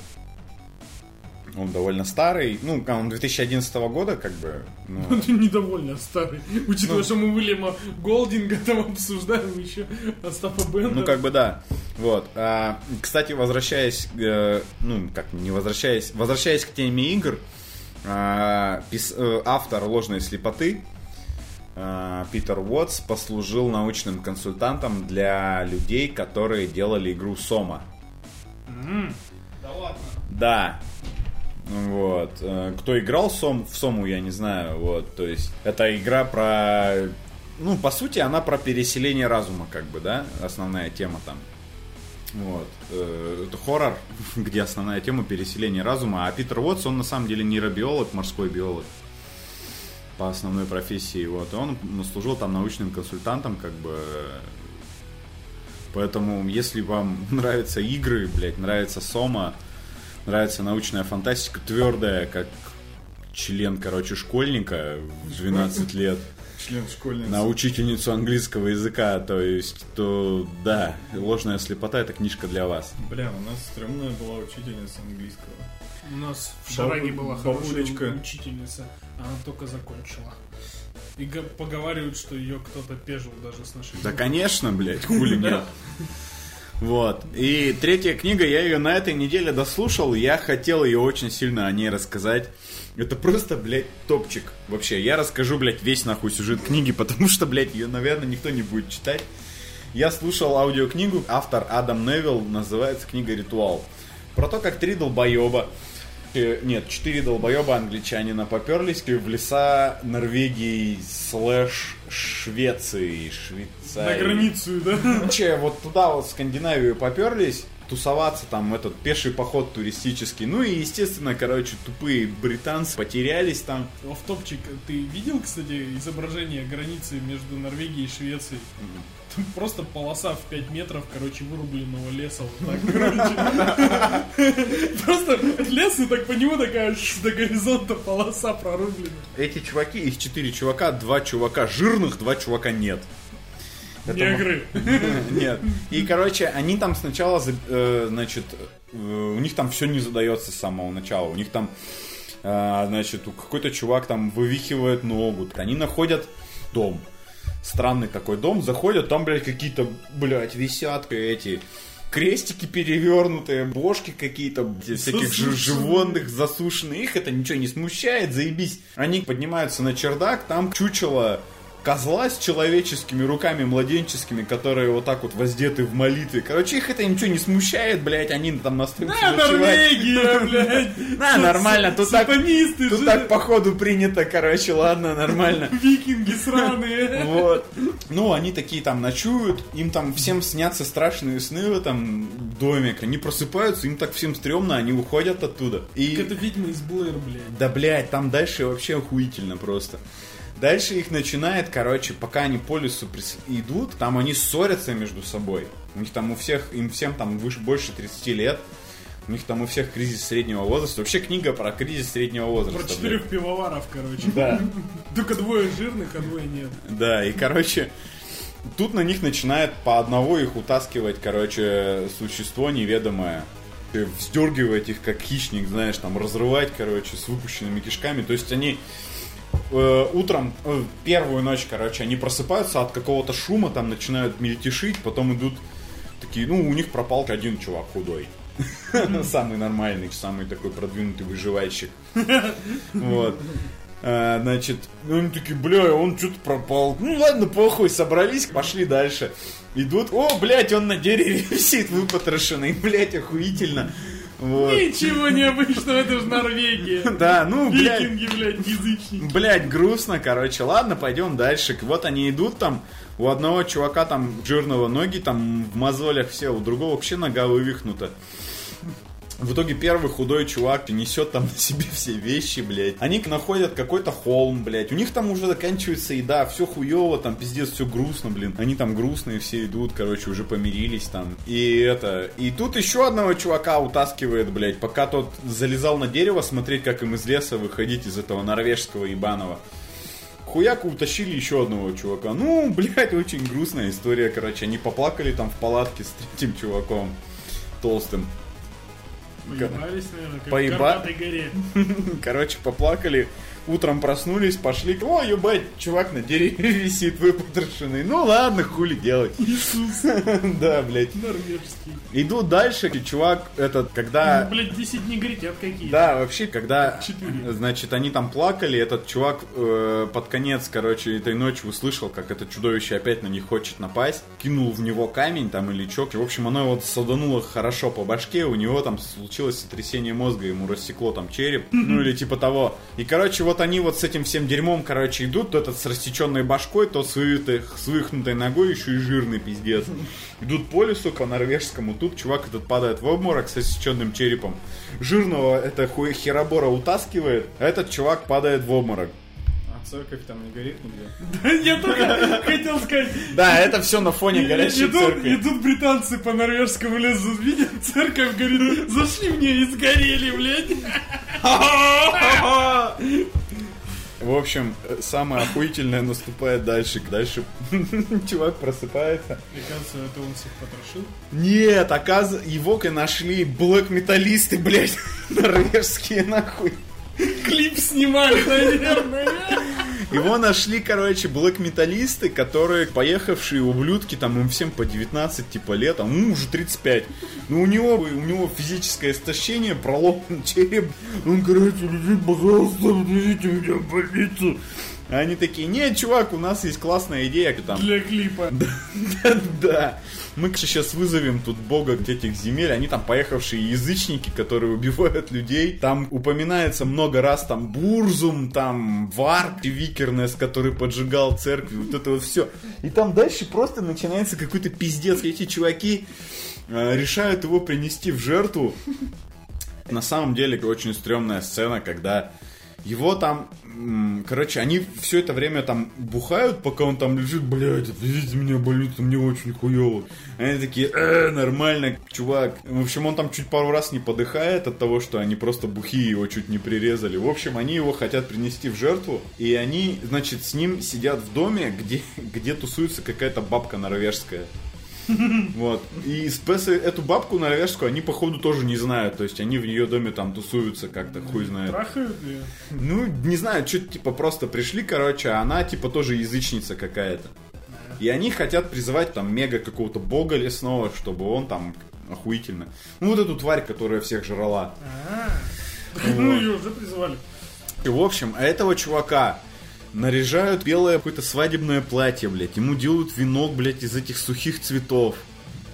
Он довольно старый. Ну, он 2011 года, как бы. ну, Ты недовольно старый. Учитывая, что мы Уильяма Голдинга там обсуждаем еще Остапа Бенда. Ну, как бы да. Вот. А, кстати, возвращаясь, э, ну, как не возвращаясь, возвращаясь к теме игр, а, автор ложной слепоты а, Питер Уотс послужил научным консультантом для людей, которые делали игру Сома. Да ладно. Да. Вот. Э, Кто играл в, Сом, в Сому, я не знаю. Вот. То есть, это игра про... Ну, по сути, она про переселение разума, как бы, да? Основная тема там. Вот. Э, Это хоррор, где основная тема переселение разума. А Питер Уотс, он на самом деле нейробиолог, морской биолог по основной профессии. Вот. И он служил там научным консультантом, как бы. Поэтому, если вам нравятся игры, блядь, нравится Сома, нравится научная фантастика, твердая, как член, короче, школьника в 12 лет Член школьницы. на учительницу английского языка, то есть, то да, ложная слепота это книжка для вас. Бля, у нас стрёмная была учительница английского. У нас в Бабу- Шараге была хорошая бабулечка. учительница. Она только закончила. И поговаривают, что ее кто-то пежил даже с нашей Да, конечно, блядь, хули нет. Вот. И третья книга, я ее на этой неделе дослушал, я хотел ее очень сильно о ней рассказать. Это просто, блядь, топчик. Вообще, я расскажу, блядь, весь нахуй сюжет книги, потому что, блядь, ее, наверное, никто не будет читать. Я слушал аудиокнигу, автор Адам Невилл, называется книга «Ритуал». Про то, как три долбоеба, э, нет, четыре долбоеба англичанина поперлись в леса Норвегии слэш Швеции, На Швейцарии. границу, да? Короче, вот туда вот в Скандинавию поперлись, тусоваться, там, этот пеший поход туристический. Ну и, естественно, короче, тупые британцы потерялись там. Офтопчик, ты видел, кстати, изображение границы между Норвегией и Швецией? Там просто полоса в 5 метров, короче, вырубленного леса. Вот так. Просто лес, и так по нему такая до горизонта полоса прорублена. Эти чуваки, их четыре чувака, два чувака жирных, два чувака нет. Это Негры. Нет. И, короче, они там сначала, э, значит, э, у них там все не задается с самого начала. У них там, э, значит, какой-то чувак там вывихивает ногу. Они находят дом. Странный такой дом. Заходят, там, блядь, какие-то, блядь, висят эти крестики перевернутые, бошки какие-то, всяких животных засушенных. Их это ничего не смущает, заебись. Они поднимаются на чердак, там чучело козла с человеческими руками младенческими, которые вот так вот воздеты в молитве. Короче, их это ничего не смущает, блядь, они там остаются А, ночевать. Норвегия, блядь. Да, нормально, тут так, тут так походу принято, короче, ладно, нормально. Викинги сраные. Вот. Ну, они такие там ночуют, им там всем снятся страшные сны в этом доме. Они просыпаются, им так всем стрёмно, они уходят оттуда. И... Это ведьма из Блэр, блядь. Да, блядь, там дальше вообще охуительно просто. Дальше их начинает, короче, пока они по лесу идут, там они ссорятся между собой. У них там у всех, им всем там выше, больше 30 лет. У них там у всех кризис среднего возраста. Вообще книга про кризис среднего возраста. Про блядь. четырех пивоваров, короче. Да. Только двое жирных, а двое нет. Да, и, короче, тут на них начинает по одного их утаскивать, короче, существо неведомое. И Вздергивать их, как хищник, знаешь, там, разрывать, короче, с выпущенными кишками. То есть они э, утром, э, первую ночь, короче, они просыпаются от какого-то шума, там начинают мельтешить, потом идут такие, ну, у них пропал один чувак худой. Самый нормальный, самый такой продвинутый выживальщик. Вот. А, значит, ну, они такие, бля, он что-то пропал. Ну ладно, похуй, собрались, пошли дальше. Идут, о, блядь, он на дереве висит выпотрошенный, блядь, охуительно. Вот. Ничего необычного, это же Норвегия. Да, ну, блядь, Викинги, блядь, язычники. Блять, грустно, короче. Ладно, пойдем дальше. Вот они идут там. У одного чувака там жирного ноги там в мозолях все, у другого вообще нога вывихнута. В итоге первый худой чувак несет там на себе все вещи, блядь. Они находят какой-то холм, блядь. У них там уже заканчивается еда, все хуево, там пиздец, все грустно, блин. Они там грустные все идут, короче, уже помирились там. И это... И тут еще одного чувака утаскивает, блядь, пока тот залезал на дерево смотреть, как им из леса выходить из этого норвежского ебаного. Хуяку утащили еще одного чувака. Ну, блядь, очень грустная история, короче. Они поплакали там в палатке с третьим чуваком толстым. Поебались, наверное, как Поеба- в горе. Короче, поплакали, утром проснулись, пошли. О, ебать, чувак на дереве висит выпотрошенный. Ну ладно, хули делать. Иисус Да, блядь. норвежский. Иду дальше, и чувак этот, когда... Ну, блядь, 10 негритят какие Да, вообще, когда, Четыре. значит, они там плакали, этот чувак э, под конец, короче, этой ночи услышал, как это чудовище опять на них хочет напасть, кинул в него камень там или чок, и, в общем, оно его садануло хорошо по башке, у него там случилось сотрясение мозга, ему рассекло там череп, ну или типа того. И, короче, вот они вот с этим всем дерьмом, короче, идут, тот этот с рассеченной башкой, тот с, вывитой- с вывихнутой ногой, еще и жирный пиздец. Идут по лесу, по норвежскому, тут чувак этот падает в обморок с рассеченным черепом. Жирного это хуй херобора утаскивает, а этот чувак падает в обморок. А церковь там не горит нигде. Да, Я только хотел сказать. Да, это все на фоне горящей идут, церкви. идут британцы по норвежскому лесу, видят церковь, говорит, зашли мне и сгорели, блядь. В общем, э, самое охуительное наступает дальше. Дальше чувак просыпается. Мне кажется, это он всех потрошил. Нет, оказывается, его нашли блэк-металлисты, блядь, норвежские, нахуй. Клип снимали, наверное. Его нашли, короче, блэк-металлисты, которые поехавшие ублюдки, там им всем по 19 типа лет, а ему уже 35. Но у него, у него физическое истощение, проломан череп. Он, короче, лежит, пожалуйста, отвезите меня в больницу. А они такие, нет, чувак, у нас есть классная идея. Там, Для клипа. да. Мы сейчас вызовем тут бога этих земель. Они там поехавшие язычники, которые убивают людей. Там упоминается много раз там Бурзум, там Варп, Викернес, который поджигал церкви. Вот это вот все. И там дальше просто начинается какой-то пиздец. Эти чуваки э, решают его принести в жертву. На самом деле очень стрёмная сцена, когда его там, короче, они все это время там бухают, пока он там лежит, блядь, видите, меня болит, мне очень хуево. Они такие, э, нормально, чувак. В общем, он там чуть пару раз не подыхает от того, что они просто бухие его чуть не прирезали. В общем, они его хотят принести в жертву, и они, значит, с ним сидят в доме, где, где тусуется какая-то бабка норвежская. Вот. И спесы эту бабку норвежскую они, походу, тоже не знают. То есть они в ее доме там тусуются как-то, хуй знает. Трахают ее. Ну, не знаю, что-то типа просто пришли, короче, а она типа тоже язычница какая-то. И они хотят призывать там мега какого-то бога лесного, чтобы он там охуительно. Ну, вот эту тварь, которая всех жрала. Ну, ее уже призывали. И, в общем, а этого чувака наряжают белое какое-то свадебное платье, блядь. Ему делают венок, блядь, из этих сухих цветов.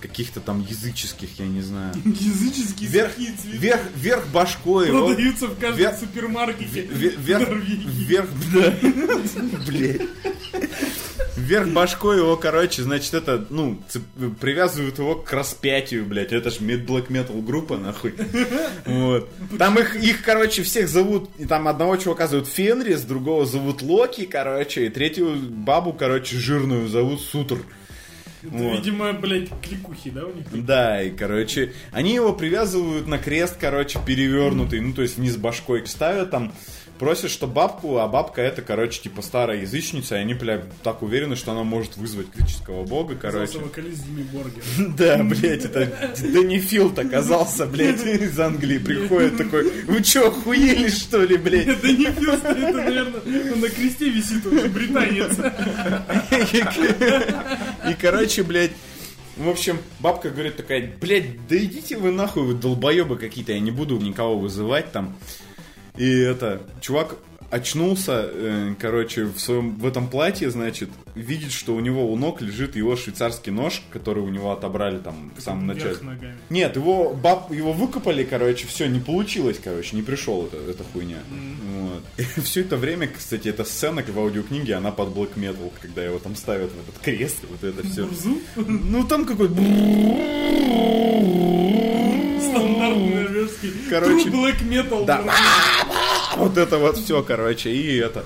Каких-то там языческих, я не знаю. Языческие Вверх, сухие цветы вверх, вверх башкой. продаются в каждом вверх- супермаркете. Ве- Вверх, вверх, да. Блядь. Вверх башкой его, короче, значит, это, ну, привязывают его к распятию, блядь. Это ж black metal группа, нахуй. Вот. Там их, их, короче, всех зовут, и там одного чувака зовут Фенрис, другого зовут Локи, короче, и третью бабу, короче, жирную зовут Сутр. Это, Вот. видимо, блядь, кликухи, да, у них? Да, и, короче, они его привязывают на крест, короче, перевернутый, ну, то есть вниз башкой ставят там, просят, что бабку, а бабка это, короче, типа старая язычница, и они, бля, так уверены, что она может вызвать греческого бога, короче. Вокалист Дими. Да, блядь, это Дэнни Филд оказался, блядь, из Англии приходит такой, вы чё, охуели, что ли, блядь? Филст, это, наверное, он на кресте висит, он же британец. И, короче, блядь, в общем, бабка говорит такая, блядь, да идите вы нахуй, вы долбоебы какие-то, я не буду никого вызывать там. И это, чувак очнулся, э, короче, в своем в этом платье, значит, видит, что у него у ног лежит его швейцарский нож, который у него отобрали там в самом начале. Нет, его баб, его выкопали, короче, все, не получилось, короче, не пришел это, эта хуйня. Вот. И все это время, кстати, эта сцена в аудиокниге, она под Black Metal, когда его там ставят в этот крест, вот это все. Ну там какой-то... Стандартный норвежский. Короче, Black Metal. да. Блядь. Вот это вот все, короче, и это.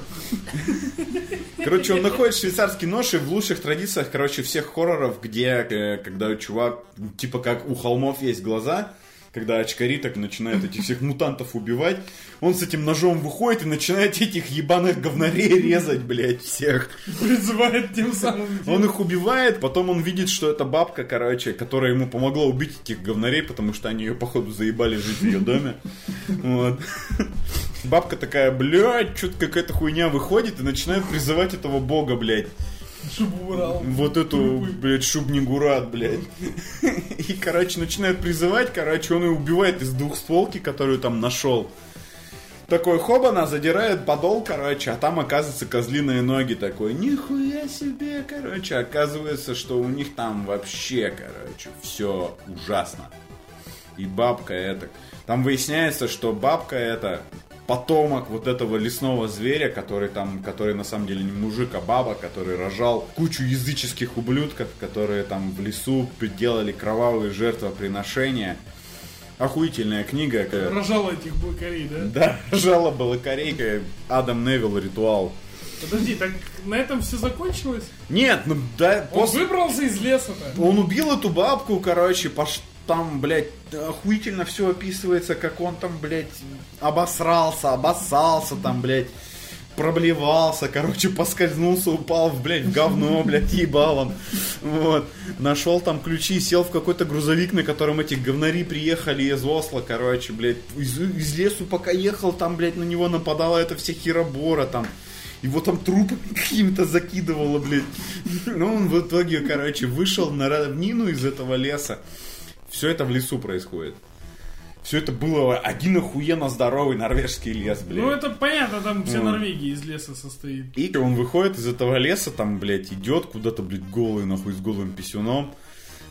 Короче, он находит швейцарский нож, и в лучших традициях, короче, всех хорроров, где, э, когда чувак, типа как у холмов есть глаза, когда очкари так начинают этих всех мутантов убивать, он с этим ножом выходит и начинает этих ебаных говнарей резать, блядь, всех. Призывает тем самым. Он их убивает, потом он видит, что это бабка, короче, которая ему помогла убить этих говнарей, потому что они ее, походу, заебали жить в ее доме. Вот. Бабка такая, блядь, что-то какая-то хуйня выходит и начинает призывать этого бога, блядь. Чтобы урал. Вот эту, блядь, шубнигурат, блядь. И, короче, начинает призывать, короче, он ее убивает из двухстволки, которую там нашел. Такой хобана задирает подол, короче, а там оказывается козлиные ноги такой. Нихуя себе, короче. Оказывается, что у них там вообще, короче, все ужасно. И бабка это. Там выясняется, что бабка это потомок вот этого лесного зверя, который там, который на самом деле не мужик, а баба, который рожал кучу языческих ублюдков, которые там в лесу делали кровавые жертвоприношения. Охуительная книга. э, Рожал этих блокарей, да? Да, жалоба лакарейка Адам Невилл ритуал. Подожди, так на этом все закончилось? Нет, ну да, Он после... выбрался из леса-то. Он убил эту бабку, короче, пош... там, блядь, охуительно все описывается, как он там, блядь, обосрался, обоссался там, блядь, проблевался, короче, поскользнулся, упал, блядь, в говно, блядь, ебал он. Вот. Нашел там ключи, сел в какой-то грузовик, на котором эти говнари приехали из Осло, короче, блядь, из, из лесу пока ехал, там, блядь, на него нападала эта вся херобора, там, его там трупами какими-то закидывало, блядь. Но он в итоге, короче, вышел на равнину из этого леса. Все это в лесу происходит. Все это было один охуенно здоровый норвежский лес, блядь. Ну это понятно, там вся Ну. Норвегия из леса состоит. И он выходит из этого леса, там, блядь, идет куда-то, блядь, голый, нахуй, с голым писюном.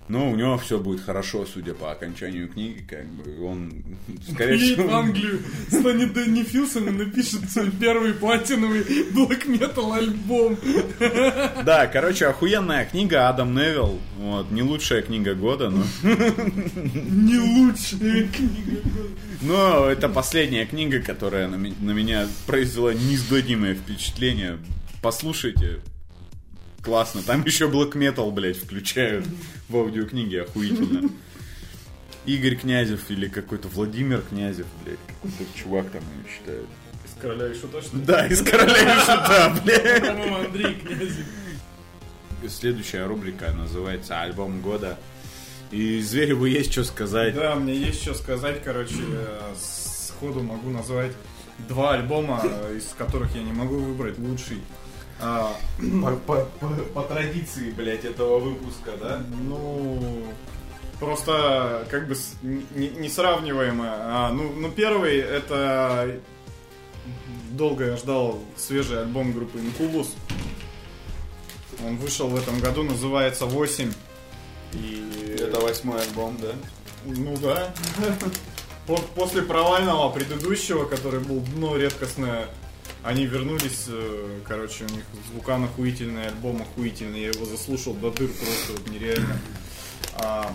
Но у него все будет хорошо, судя по окончанию книги, как бы он, скорее Едет в всего... Англию, станет Дэнни Филсон и напишет свой первый платиновый блэк метал альбом. Да, короче, охуенная книга Адам Невилл. Вот, не лучшая книга года, но... Не лучшая книга года. Но это последняя книга, которая на, на меня произвела неизгладимое впечатление. Послушайте. Классно. Там еще Black Metal, блядь, включают в аудиокниге. Охуительно. Игорь Князев или какой-то Владимир Князев, блядь. Какой-то чувак там его читает. Из короля и шута, что ли? Да, из Короля и Шута, блядь. По-моему, Андрей Князев. Следующая рубрика называется «Альбом года». И Звереву есть что сказать. Да, мне есть что сказать, короче, э, сходу могу назвать два альбома, э, из которых я не могу выбрать лучший. А, По, по- по- по традиции, блядь, этого выпуска, да? Ну, просто как бы с- не, не сравниваемо. А, ну, ну, первый это долго я ждал свежий альбом группы Incubus. Он вышел в этом году, называется 8. И Это восьмой альбом, да? Ну да. По- После провального предыдущего, который был дно редкостное, они вернулись, э, короче, у них звукан охуительный, альбом охуительный, я его заслушал до дыр просто вот нереально. А,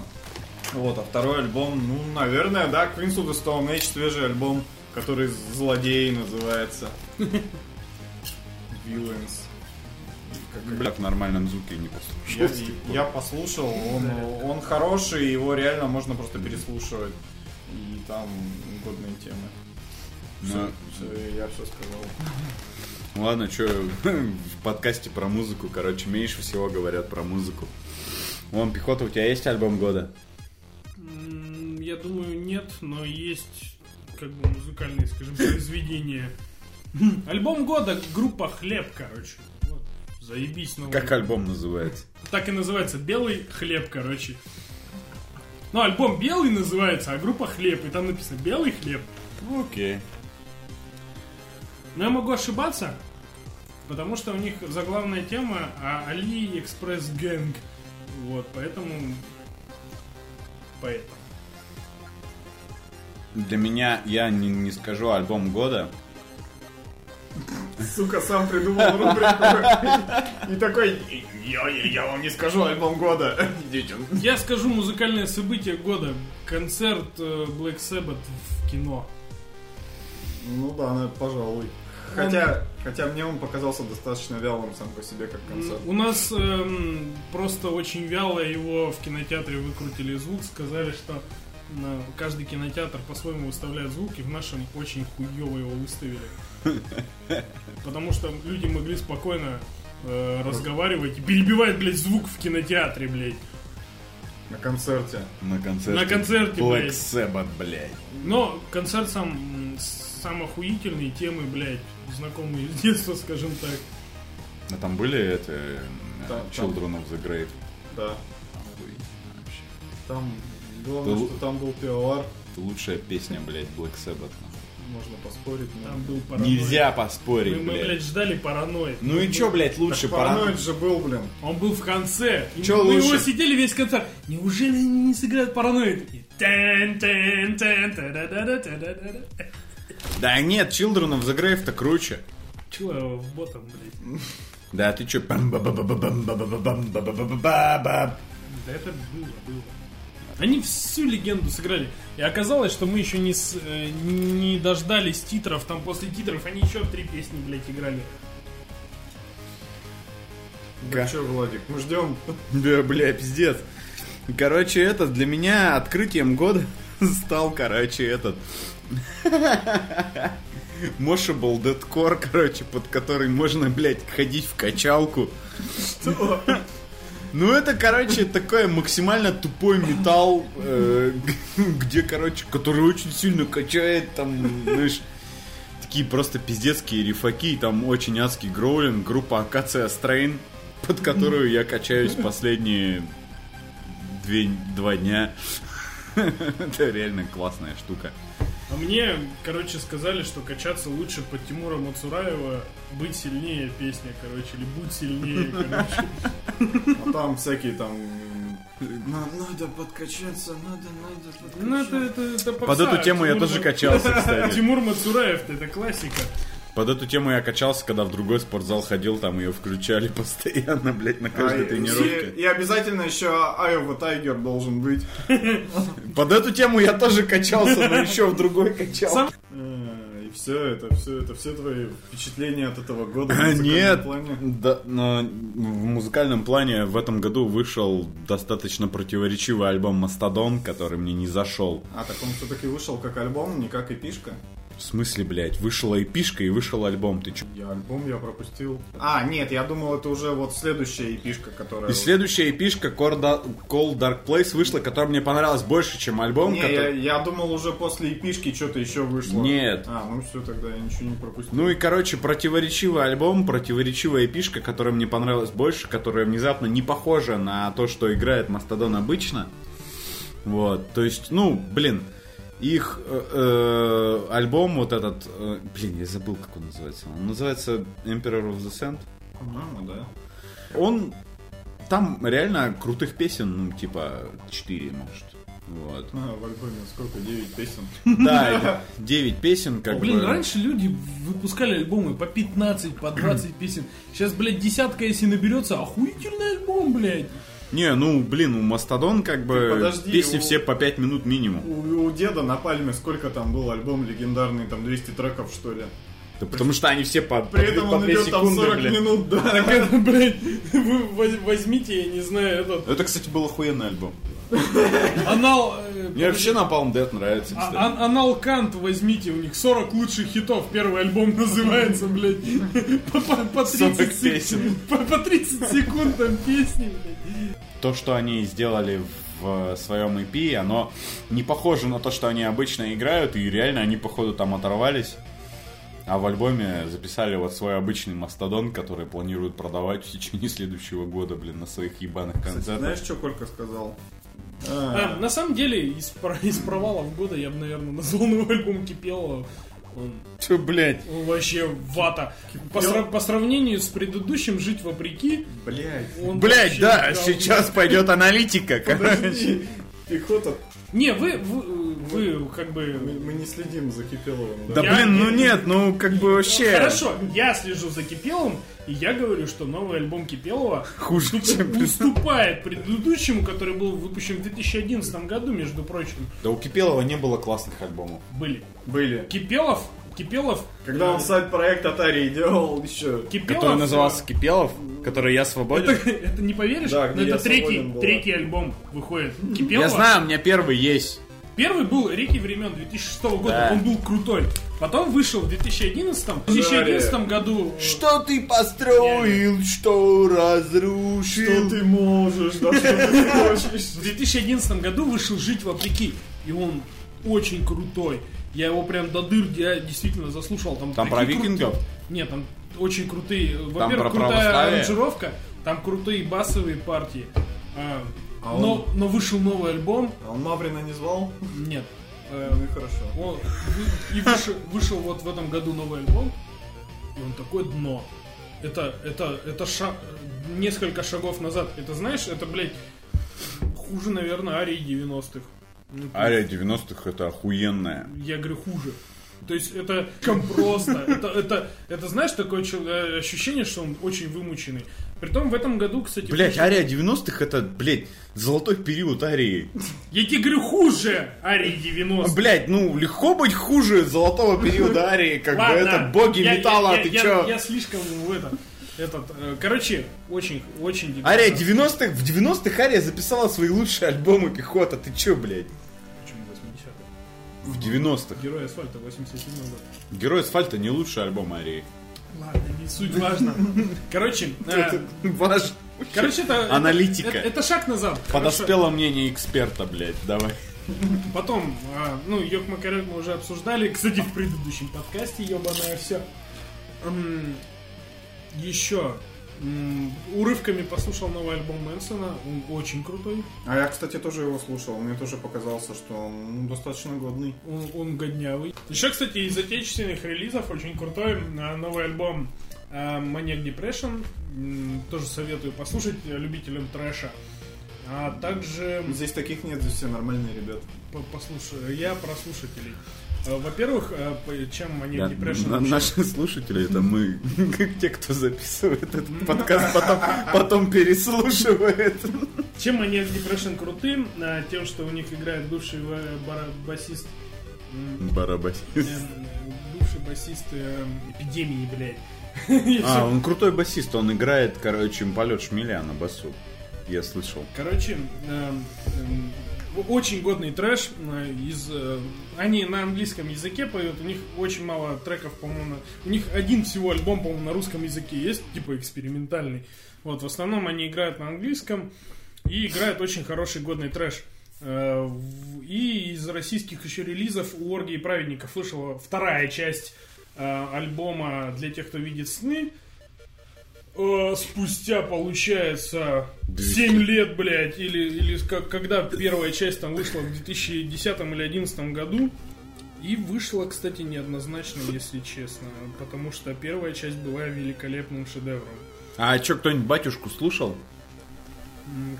вот, а второй альбом, ну, наверное, да, Queens of the Stone Age, свежий альбом, который «Злодеи» называется. Villains. Как- в нормальном звуке не я, послушал. я послушал, он, он хороший, его реально можно просто переслушивать. И там годные темы. Ну, я все сказал. Ладно, что в подкасте про музыку, короче, меньше всего говорят про музыку. Вон, пехота, у тебя есть альбом года? Я думаю, нет, но есть как бы музыкальные, скажем, произведения. Альбом года группа Хлеб, короче. Вот. Заебись новый. Как альбом называется? Так и называется Белый хлеб, короче. Ну, альбом белый называется, а группа хлеб. И там написано белый хлеб. Окей. Но я могу ошибаться, потому что у них заглавная тема а, Али Экспресс Гэнг. Вот, поэтому... Поэтому. Для меня, я не, не скажу альбом года. Сука, сам придумал рубрику. И такой, я, я, я вам не скажу альбом года. Идите. Я скажу музыкальное событие года. Концерт э, Black Sabbath в кино. Ну да, ну, пожалуй. Хотя, хотя мне он показался достаточно вялым сам по себе, как концерт. У нас эм, просто очень вяло его в кинотеатре выкрутили звук, сказали, что на каждый кинотеатр по-своему выставляет звук, и в нашем очень хуево его выставили. Потому что люди могли спокойно э, разговаривать и перебивать, блядь, звук в кинотеатре, блядь. На концерте. На концерте. На концерте, Black блядь. Sabbath, блядь. Но концерт сам, сам охуительный, темы, блядь, знакомые с детства, скажем так. А там были это... э, Да, Children of the Grave. Да. Охуительно вообще. Там главное, Был- что там был пивовар. Лучшая песня, блядь, Black Sabbath. нахуй. Можно поспорить. но- Там был параноид. Нельзя поспорить, Мы, мы, блядь. блядь, ждали параноид. Ну и чё, блядь, лучше Так пора... параноид же был, блин. Он был в конце. Чё мы лучше? его сидели весь концерт. Неужели они не сыграют параноид? И тэн, тэн, тэн, та-да-да-да-та-да-да-да. Да нет, Children of the Grave-то круче. Чего в ботом, блядь? Да ты чё? Да это было, было. Они всю легенду сыграли. И оказалось, что мы еще не, с- э, не дождались титров. Там после титров они еще три песни, блядь, играли. Да чё, Владик, мы ждем. Да, бля, пиздец. Короче, это для меня открытием года стал, короче, этот... Moshable Deadcore, короче, под который можно, блядь, ходить в качалку. Что? Ну, это, короче, такой максимально тупой металл, э, где, короче, который очень сильно качает, там, знаешь, такие просто пиздецкие рифаки, там очень адский гроулинг, группа Акация Стрейн, под которую я качаюсь последние две, два дня. Это реально классная штука. А мне, короче, сказали, что качаться лучше под Тимура Мацураева «Быть сильнее» песня, короче, или «Будь сильнее», короче. А там всякие там... Надо подкачаться, надо, надо Ну, это, это, это попса. Под эту тему я Тимур тоже Ма- качался, кстати. Тимур Мацураев, это классика. Под эту тему я качался, когда в другой спортзал ходил, там ее включали постоянно, блядь, на каждой А, тренировке. И, и обязательно еще Айова Тайгер должен быть. Под эту тему я тоже качался, но еще в другой качал. Сам- Э, И все это, все это, все твои впечатления от этого года. в А, музыкальном Нет, плане? да, но в музыкальном плане в этом году вышел достаточно противоречивый альбом «Мастодон», который мне не зашел. А, так он все-таки вышел как альбом, не как эпишка? В смысле, блядь, вышла эпишка и вышел альбом, ты чё? Я альбом я пропустил. А, нет, я думал, это уже вот следующая эпишка, которая... И следующая эпишка Call Call Dark Place вышла, которая мне понравилась больше, чем альбом. Не, который- я, я думал, уже после эпишки что-то еще вышло. Нет. А, ну все, тогда я ничего не пропустил. Ну и, короче, противоречивый альбом, противоречивая эпишка, которая мне понравилась больше, которая внезапно не похожа на то, что играет Мастодон обычно. Вот, то есть, ну, блин, их э, э, альбом вот этот, э, блин, я забыл, как он называется. Он называется Emperor of the Sand. По-моему, да. Он, там реально крутых песен, ну, типа, 4, может. Вот. А, в альбоме сколько? 9 песен. Да, 9 песен, как Блин, бы. раньше люди выпускали альбомы по 15, по 20 песен. Сейчас, блядь, десятка, если наберется, охуительный альбом, блядь. Не, ну, блин, у Мастодон как бы Ты подожди, песни у- все по 5 минут минимум. У, у деда на пальме сколько там был альбом легендарный, там 200 треков, что ли? Да потому что они все по, При по, этом по он 2 идет там секунды, 40 блин. минут, да. Так это, блядь, вы воз- возьмите, я не знаю, этот Это, кстати, был охуенный альбом. Анал... э, Мне вообще Napalm Death нравится, а- кстати. ан- Анал Кант возьмите, у них 40 лучших хитов, первый альбом называется, блядь, по, по- по 40 30 сек- песен. По, по 30 секунд там песни, блядь. То, что они сделали в своем EP, оно не похоже на то, что они обычно играют, и реально они, походу, там оторвались. А в альбоме записали вот свой обычный мастодон, который планируют продавать в течение следующего года, блин, на своих ебаных концертах. Знаешь, что Колька сказал? А, на самом деле, из, из провалов года я бы, наверное, назвал новый альбом Кипелова. Он, Чё, блядь? он вообще вата. По, сра- по сравнению с предыдущим «Жить вопреки», Блять. он Блять, вообще да, говно. сейчас пойдет аналитика, короче. Пехота. Не, вы, вы, вы как бы... Мы, мы не следим за Кипеловым, да? Да Я- блин, ну нет, ну как бы вообще Хорошо, я слежу за Кипеловым, и я говорю, что новый альбом Кипелова хуже, уступ- чем... уступает предыдущему, который был выпущен в 2011 году, между прочим. Да у Кипелова не было классных альбомов. Были. Были. Кипелов, Кипелов... Когда он сайт-проект Атарии делал еще. Кипелов... Который назывался Кипелов, который я свободен. Это, это не поверишь, Да, но это я третий, третий альбом выходит. Кипелова. Я знаю, у меня первый есть. Первый был «Реки времен» 2006 года, Да. он был крутой. Потом вышел в 2011, в 2011 году... э, Что ты построил, что разрушил? Что ты можешь, да что ты хочешь? В 2011 году вышел «Жить вопреки», и он очень крутой. Я его прям до дыр я действительно заслушал. Там, Там такие про викингов? крутые- Нет, там очень крутые. Во-первых, крутая аранжировка, там крутые басовые партии. А, А но, но вышел новый альбом. А он Маврина не звал? Нет. Э, Ну и хорошо. он- и вышел, вышел вот в этом году новый альбом. И он такое дно. Это, это, это шаг, несколько шагов назад. Это знаешь, это, блядь, хуже, наверное, Арии 90-х. Ну, Ария 90-х это охуенная. я говорю хуже. То есть это просто. Это, это, это знаешь, такое э, ощущение, что он очень вымученный. Притом в этом году, кстати... Блять, вышел- Ария 90-х это, блять, золотой период Арии. Я тебе говорю хуже Арии 90 Блять, ну легко быть хуже золотого периода Арии, как бы это боги я- металла, я, ты я, чё? Я, слишком в это... Этот, э, короче, очень, очень... Ария 90-х, в 90-х Ария записала свои лучшие альбомы пехота, ты чё, блядь? Почему 80-х? В 90-х. Герой асфальта 87 год. Герой асфальта не лучший альбом Арии. Ладно, не суть важно. Короче, э, Ваш короче, это... Аналитика. Это, это шаг назад. Хорошо. подоспело мнение эксперта, блядь, давай. Потом, а, ну, Йок Макарек мы уже обсуждали, кстати, в предыдущем подкасте, ебаное все. еще Урывками послушал новый альбом Мэнсона, он очень крутой, А я, кстати, тоже его слушал. Мне тоже показался, что он ну, достаточно годный. он, он годнявый. Еще, кстати, из отечественных релизов очень крутой а, новый альбом а, Maniac Depression, тоже советую послушать э, любителям трэша. А также Здесь таких нет, здесь все нормальные ребята. по- послушаю, я про слушателей. А, Во-первых, по- чем Maniac Да, Depression на- наши слушатели это мы, как те, кто записывает этот подкаст, потом, потом переслушивает. Чем они Depression крутым? А, Тем, что у них играет бывший ва- бара- басист м, Барабасист. эм, бывший басист эпидемии, блядь. А, он крутой басист, он играет, короче, полет шмеля на басу. Я слышал. Короче, эм, эм, очень годный трэш э, из. э, Они на английском языке поют, у них очень мало треков, по-моему. У них один всего альбом, по-моему, на русском языке есть, типа экспериментальный. Вот, в основном они играют на английском и играют очень хороший годный трэш. Э, И из российских еще релизов у Оргии Праведников вышла вторая часть альбома для тех, кто видит сны. Э, Спустя, получается, 7 лет, блядь, или, или как, когда первая часть там вышла в 2010 или 2011 году. И вышла, кстати, неоднозначно, если честно. Потому что первая часть была великолепным шедевром. А чё, кто-нибудь батюшку слушал?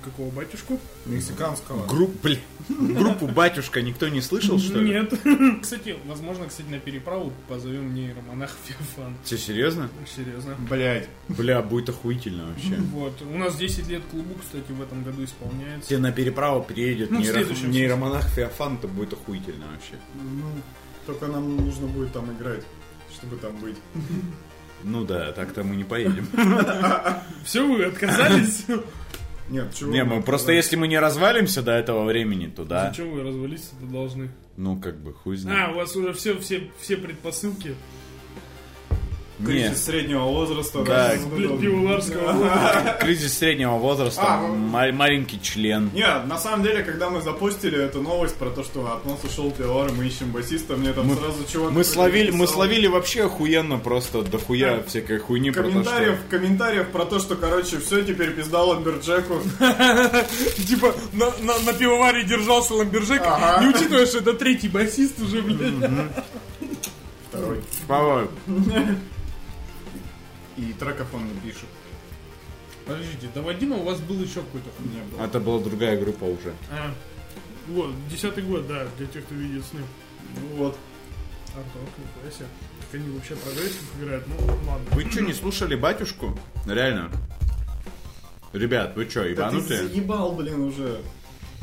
Какого батюшку? Мексиканского. Групп, блин, группу батюшка никто не слышал, что ли? Нет. Кстати, возможно, кстати, на переправу позовем нейромонах Феофан. Че, серьезно? Серьезно. Блять. Бля, будет охуительно вообще. Вот. У нас 10 лет клубу, кстати, в этом году исполняется. Тебе на переправу приедет Ну, нейро- следующем нейромонах Феофан, это будет охуительно вообще. Ну, только нам нужно будет там играть, чтобы там быть. Ну да, так-то мы не поедем. Все, вы отказались? Нет, чего? Не, мы просто если мы не развалимся до этого времени, то да. Зачем вы развалиться-то должны? Ну, как бы, хуй А, знает. у вас уже все, все, все предпосылки. Кризис среднего возраста. Да, пивоварского. кризис среднего возраста, А, ма- маленький член. Нет, на самом деле, когда мы запустили эту новость про то, что от нас ушел пивовар, и мы ищем басиста, мне там Мы- сразу чувак... Мы словили, мы словили вообще охуенно просто дохуя Да. всякой хуйни про то, Комментариев, что... комментариев про то, что, короче, все, теперь пизда Ламберджеку. Типа на, пивоваре держался ламберджек, не учитывая, что это третий басист уже, блядь. Второй. И треков он не пишет. Подождите, до Вадима у вас был еще какой-то Не было. Это была другая группа уже. А, вот, десятый год, да, для тех, кто видит сны. Вот. Арт-рок, нихуя себе. Как они вообще прогрессив играют, ну ладно. Вы что, не слушали батюшку? Реально? Ребят, вы что, Да ты ебанутые? заебал, блин, уже.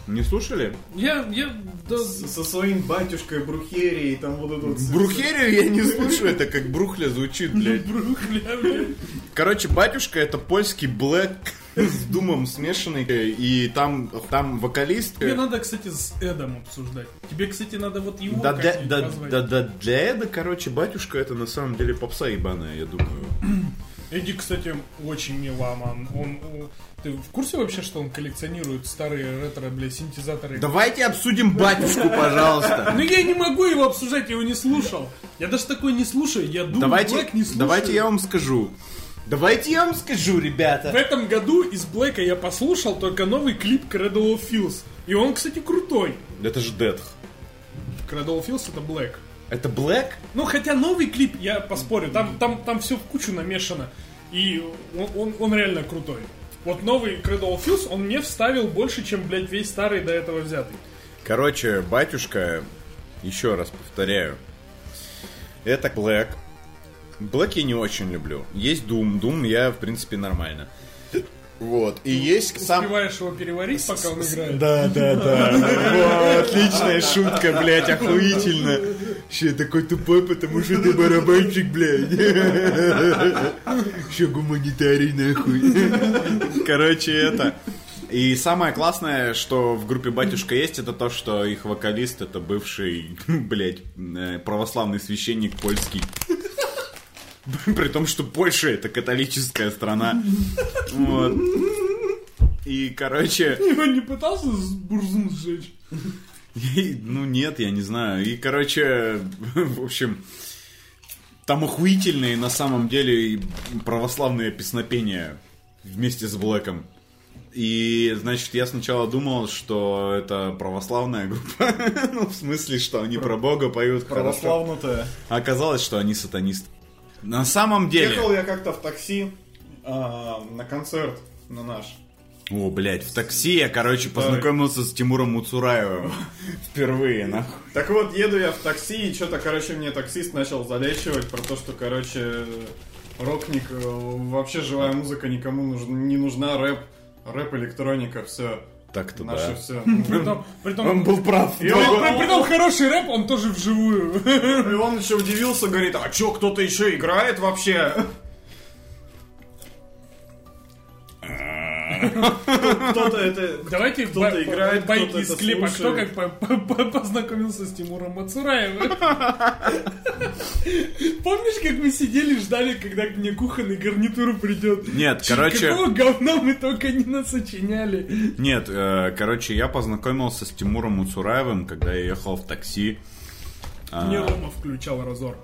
Не слушали? Я, я, да, С- Со своим батюшкой Брухерией, там вот это вот... Брухерию я не слушаю, это как брухля звучит, блядь. брухля, блядь. Короче, батюшка это польский блэк с думом смешанный, и там, там вокалист... Тебе надо, кстати, с Эдом обсуждать. Тебе, кстати, надо вот его Да, да, да, да, да, для Эда, короче, батюшка это на самом деле попса ебаная, я думаю. Эдди, кстати, очень миломан. Он, о, ты в курсе вообще, что он коллекционирует старые ретро, бля, синтезаторы? Давайте обсудим батюшку, пожалуйста. Ну я не могу его обсуждать, я его не слушал. Я даже такой не слушаю, я думаю, Давайте, Black не слушаю. давайте я вам скажу. Давайте я вам скажу, В ребята. этом году из Блэка я послушал только новый клип Cradle of Filth. И он, кстати, крутой. Это же Дед. Cradle of Filth это Black. Это Блэк? Ну, хотя новый клип, я поспорю, там, там, там все в кучу намешано. И он, он, он реально крутой. Вот новый Cradle of Filth, он мне вставил больше, чем, блядь, весь старый до этого взятый. Короче, батюшка, еще раз повторяю, это Блэк. Блэк я не очень люблю. Есть Doom. Doom я, в принципе, нормально. Вот. И есть сам... Успеваешь его переварить, пока он играет. Да, да, да. Отличная шутка, блядь, охуительно. Ще такой тупой, потому что ты барабанщик, блядь. Ще гуманитарий, нахуй. Короче, это... И самое классное, что в группе «Батюшка» есть, это то, что их вокалист это бывший, блядь, э, православный священник польский. При том, что Польша это католическая страна. Вот. И, короче... Он не пытался с бурзун сжечь? И, Ну нет, я не знаю. И, короче, в общем, там охуительные на самом деле православные песнопения. вместе с Блэком. И, значит, я сначала думал, что это православная группа. ну, в смысле, что они про Бога поют. Православнутая. А Оказалось, что они сатанисты. На самом деле... Ехал я как-то в такси а, на концерт на наш. О, блядь, в такси я, короче, познакомился с Тимуром Муцураевым. Впервые, нахуй. Так вот, еду я в такси, и что-то, короче, мне таксист начал залечивать про то, что, короче, рокник, э, вообще живая музыка никому не нужна, рэп, рэп, электроника, все. Так-то Наше да. все. Притом, притом, Он был прав. И он- при- притом хороший рэп, он тоже вживую. И он еще удивился, говорит, а чё, кто-то еще играет вообще? Кто-то это... Давайте Кто-то играет, байки из клипа. Кто как по- по- по- познакомился с Тимуром Мацураевым? Помнишь, как мы сидели, ждали, когда к мне кухонный гарнитуру придет? Нет, короче- Какого говна мы только не насочиняли? Нет, э, короче, я познакомился с Тимуром Муцураевым, когда я ехал в такси. А, Мне Рома включал разор.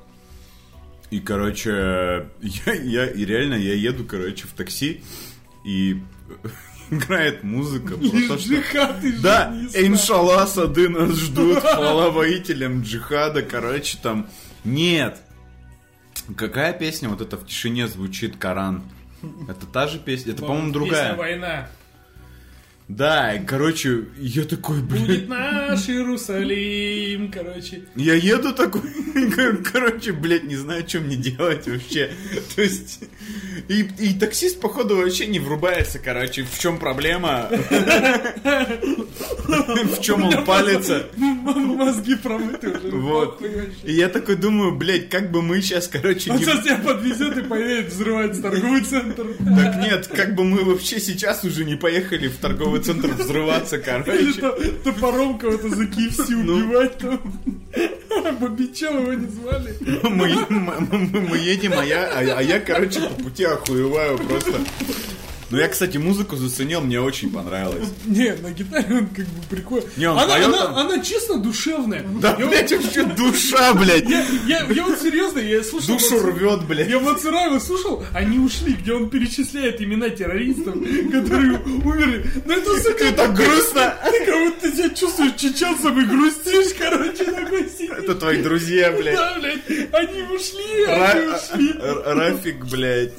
И, короче, я, я и реально я еду, короче, в такси, и играет музыка про Лишь то, что... джихад и Да, иншалла, сады нас ждут, хвала воителям джихада, короче, там... Нет! Какая песня вот эта в тишине звучит, Коран? Это та же песня? Это, по-моему, Песня другая. «Война». Да, короче, я такой, Будет блин... наш Иерусалим, короче. Я еду такой, короче, блядь, не знаю, что мне делать вообще. То есть, и, и таксист, походу, вообще не врубается, короче, в чем проблема, в чем он палится. Мозги промыты уже. Вот. И я такой думаю, блядь, как бы мы сейчас, короче, Он сейчас тебя подвезет и поедет взрывать торговый центр. Так нет, как бы мы вообще сейчас уже не поехали в торговый центр взрываться, Или короче. то- топором кого-то за KFC Ну. убивать там. Бобичел его не звали. Мы, мы- мы- мы едем, а я, а, а я, короче, по пути охуеваю просто. Ну, я, кстати, музыку заценил, мне очень понравилось. Не, на гитаре он как бы прикольно. Не, он она, поет она, там. она чисто душевная. Да, я, блядь, вообще душа, блядь. я, я, я вот серьезно, я слушал... Душу Мацу- рвет, блядь. Я Мацураева слушал, они ушли, где он перечисляет имена террористов, которые умерли. Ну это, сука, Так грустно. ты как будто себя чувствуешь чеченцем и грустишь, короче, такой сидишь. Это твои друзья, блядь. Да, блядь, они ушли, они ушли. Рафик, блядь.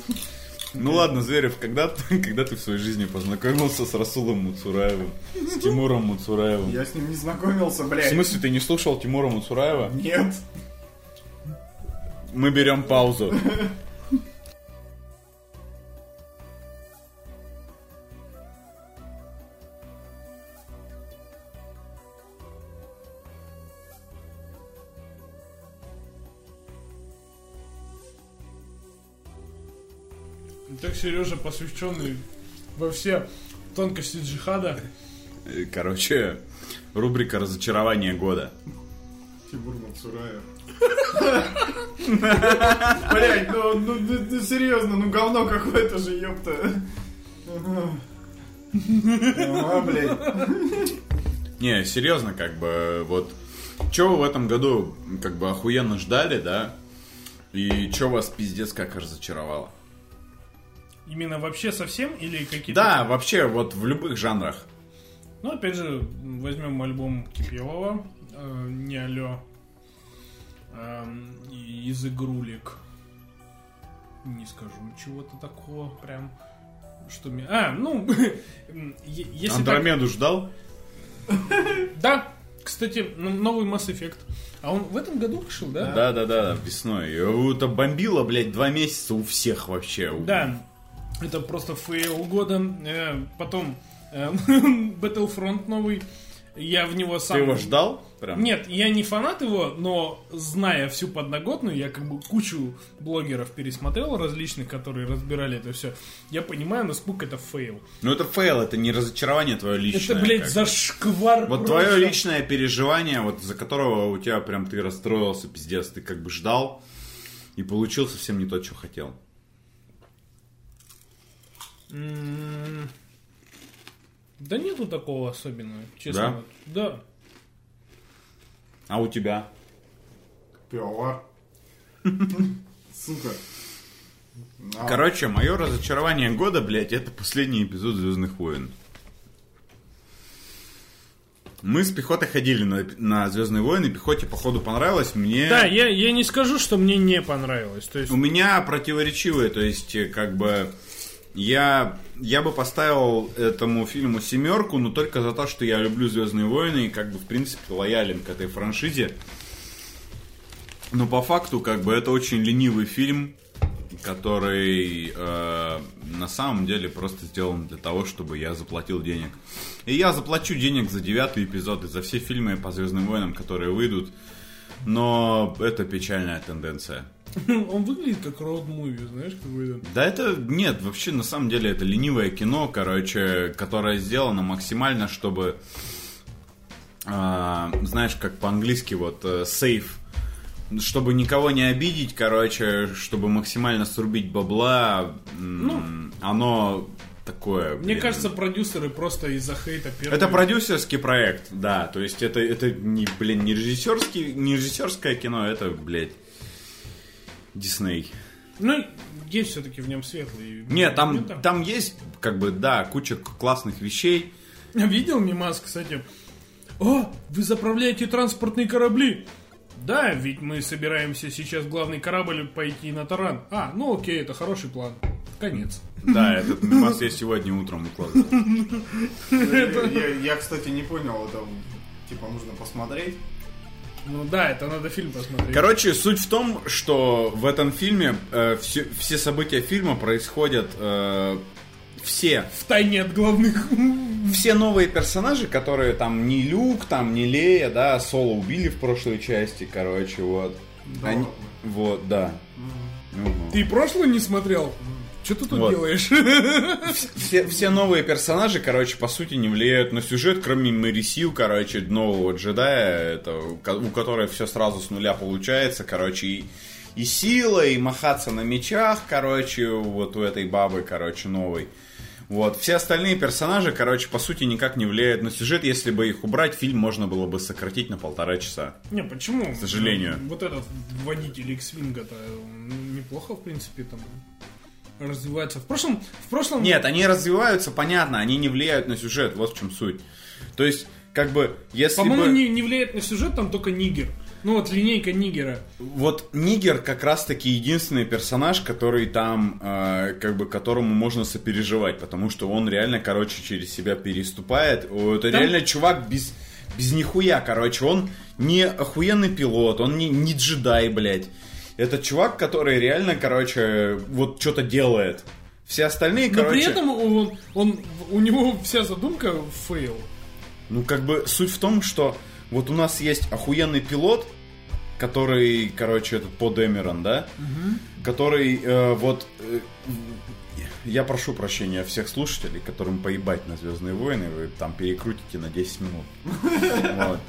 Ну ладно, Зверев, когда, ты- когда ты в своей жизни познакомился с Расулом Муцураевым? С Тимуром Муцураевым? Я с ним не знакомился, В блядь. смысле, ты не слушал Тимура Муцураева? Нет. Мы берем паузу. Так Сережа, посвященный во все тонкости джихада. Короче, рубрика «Разочарование года». Тимур Мацураев. Блять, ну, ну, ну, ну, серьезно, ну говно какое-то же, ёпта. Ага, блядь. Не, серьезно, как бы, вот, что вы в этом году, как бы, охуенно ждали, да? И что вас пиздец как разочаровало? Именно вообще совсем или какие-то... Да, вообще, вот в любых жанрах. Ну, опять же, возьмем альбом Кипелова, э, не эм, и- из игрулек. Не скажу чего-то такого прям, что мне... А, ну, если так- Андромеду ждал? Да, кстати, новый Mass Effect. А он в этом году вышел, да? Да, да, да, весной. Это бомбило, блядь, два месяца у всех вообще. Да, это просто фейл года. Э, потом э, Battlefront новый. Я в него сам... Ты его ждал? Прям? Нет, я не фанат его, но зная всю подноготную, я как бы кучу блогеров пересмотрел различных, которые разбирали это все. Я понимаю, насколько это фейл. Ну это фейл, это не разочарование твое личное. это, блядь, зашквар. Вот просто. твое личное переживание, вот за которого у тебя прям ты расстроился, пиздец, ты как бы ждал и получил совсем не то, что хотел. М, Да нету такого особенного, честно. Да? А у тебя? Пивовар. Сука. Короче, мое разочарование года, блядь, это последний эпизод Звездных войн. Мы с пехотой ходили на, на Звездные войны, пехоте, походу, понравилось. Мне. Да, я, я не скажу, что мне не понравилось. То есть, У меня противоречивые, то есть, э, как бы, я, я бы поставил этому фильму семерку, но только за то, что я люблю Звездные войны и, как бы, в принципе, лоялен к этой франшизе. Но по факту, как бы, это очень ленивый фильм, который э, на самом деле просто сделан для того, чтобы я заплатил денег. И я заплачу денег за девятый эпизод и за все фильмы по Звездным войнам, которые выйдут. Но это печальная тенденция. он выглядит как роуд-муви, знаешь, какой-то. Да это нет, вообще на самом деле это ленивое кино, короче, которое сделано максимально, чтобы, а, знаешь, как по-английски вот э, safe, чтобы никого не обидеть, короче, чтобы максимально срубить бабла, Ну. оно такое. Мне блин. кажется, продюсеры просто из-за хейта первые... Это продюсерский проект, да, то есть это, это не, блин, не режиссерский, не режиссерское кино, это, блядь, Дисней. Ну, есть все-таки в нем светлые Нет, там, там есть, как бы, да, куча классных вещей. Видел мимас, кстати? О, вы заправляете транспортные корабли. Да, ведь мы собираемся сейчас в главный корабль пойти на таран. А, ну окей, это хороший план. Конец. Да, этот мимас я сегодня утром выкладывал. Я, я, кстати, не понял, это типа нужно посмотреть. Ну да, это надо фильм посмотреть. Короче, суть в том, что в этом фильме э, все, все события фильма происходят э, все В тайне от главных. все новые персонажи, которые там не Люк, там не Лея, да, Соло убили в прошлой части, короче, вот. Да Они- вот, да. Мгм. Ты прошлый не смотрел? Что ты тут Вот. делаешь? Все, все новые персонажи, короче, по сути, не влияют на сюжет, кроме Мэри короче, нового джедая, это, у ко- у которой все сразу с нуля получается, короче, и, и сила, и махаться на мечах, короче, вот у этой бабы, короче, новой. Вот. Все остальные персонажи, короче, по сути, никак не влияют на сюжет. Если бы их убрать, фильм можно было бы сократить на полтора часа. Не, почему? К сожалению. Вот этот водитель X-Wing-то неплохо, в принципе, там развивается. В прошлом... В прошлом... Нет, они развиваются, понятно, они не влияют на сюжет, вот в чем суть. То есть, как бы, если По-моему, бы... не, не влияет на сюжет, там только Нигер. Ну вот линейка Нигера. Вот Нигер как раз-таки единственный персонаж, который там, э, как бы, которому можно сопереживать, потому что он реально, короче, через себя переступает. Это Там- реально чувак без, без нихуя, короче, он не охуенный пилот, он не, не джедай, блядь. Это чувак, который реально, короче, вот что-то делает. Все остальные, Но короче... при этом он, он, у него вся задумка фейл. Ну, как бы суть в том, что вот у нас есть охуенный пилот, который, короче, этот По Дэмерон, да? Который э, вот... э, я прошу прощения всех слушателей, которым поебать на Звездные войны, вы там перекрутите на 10 минут. Вот.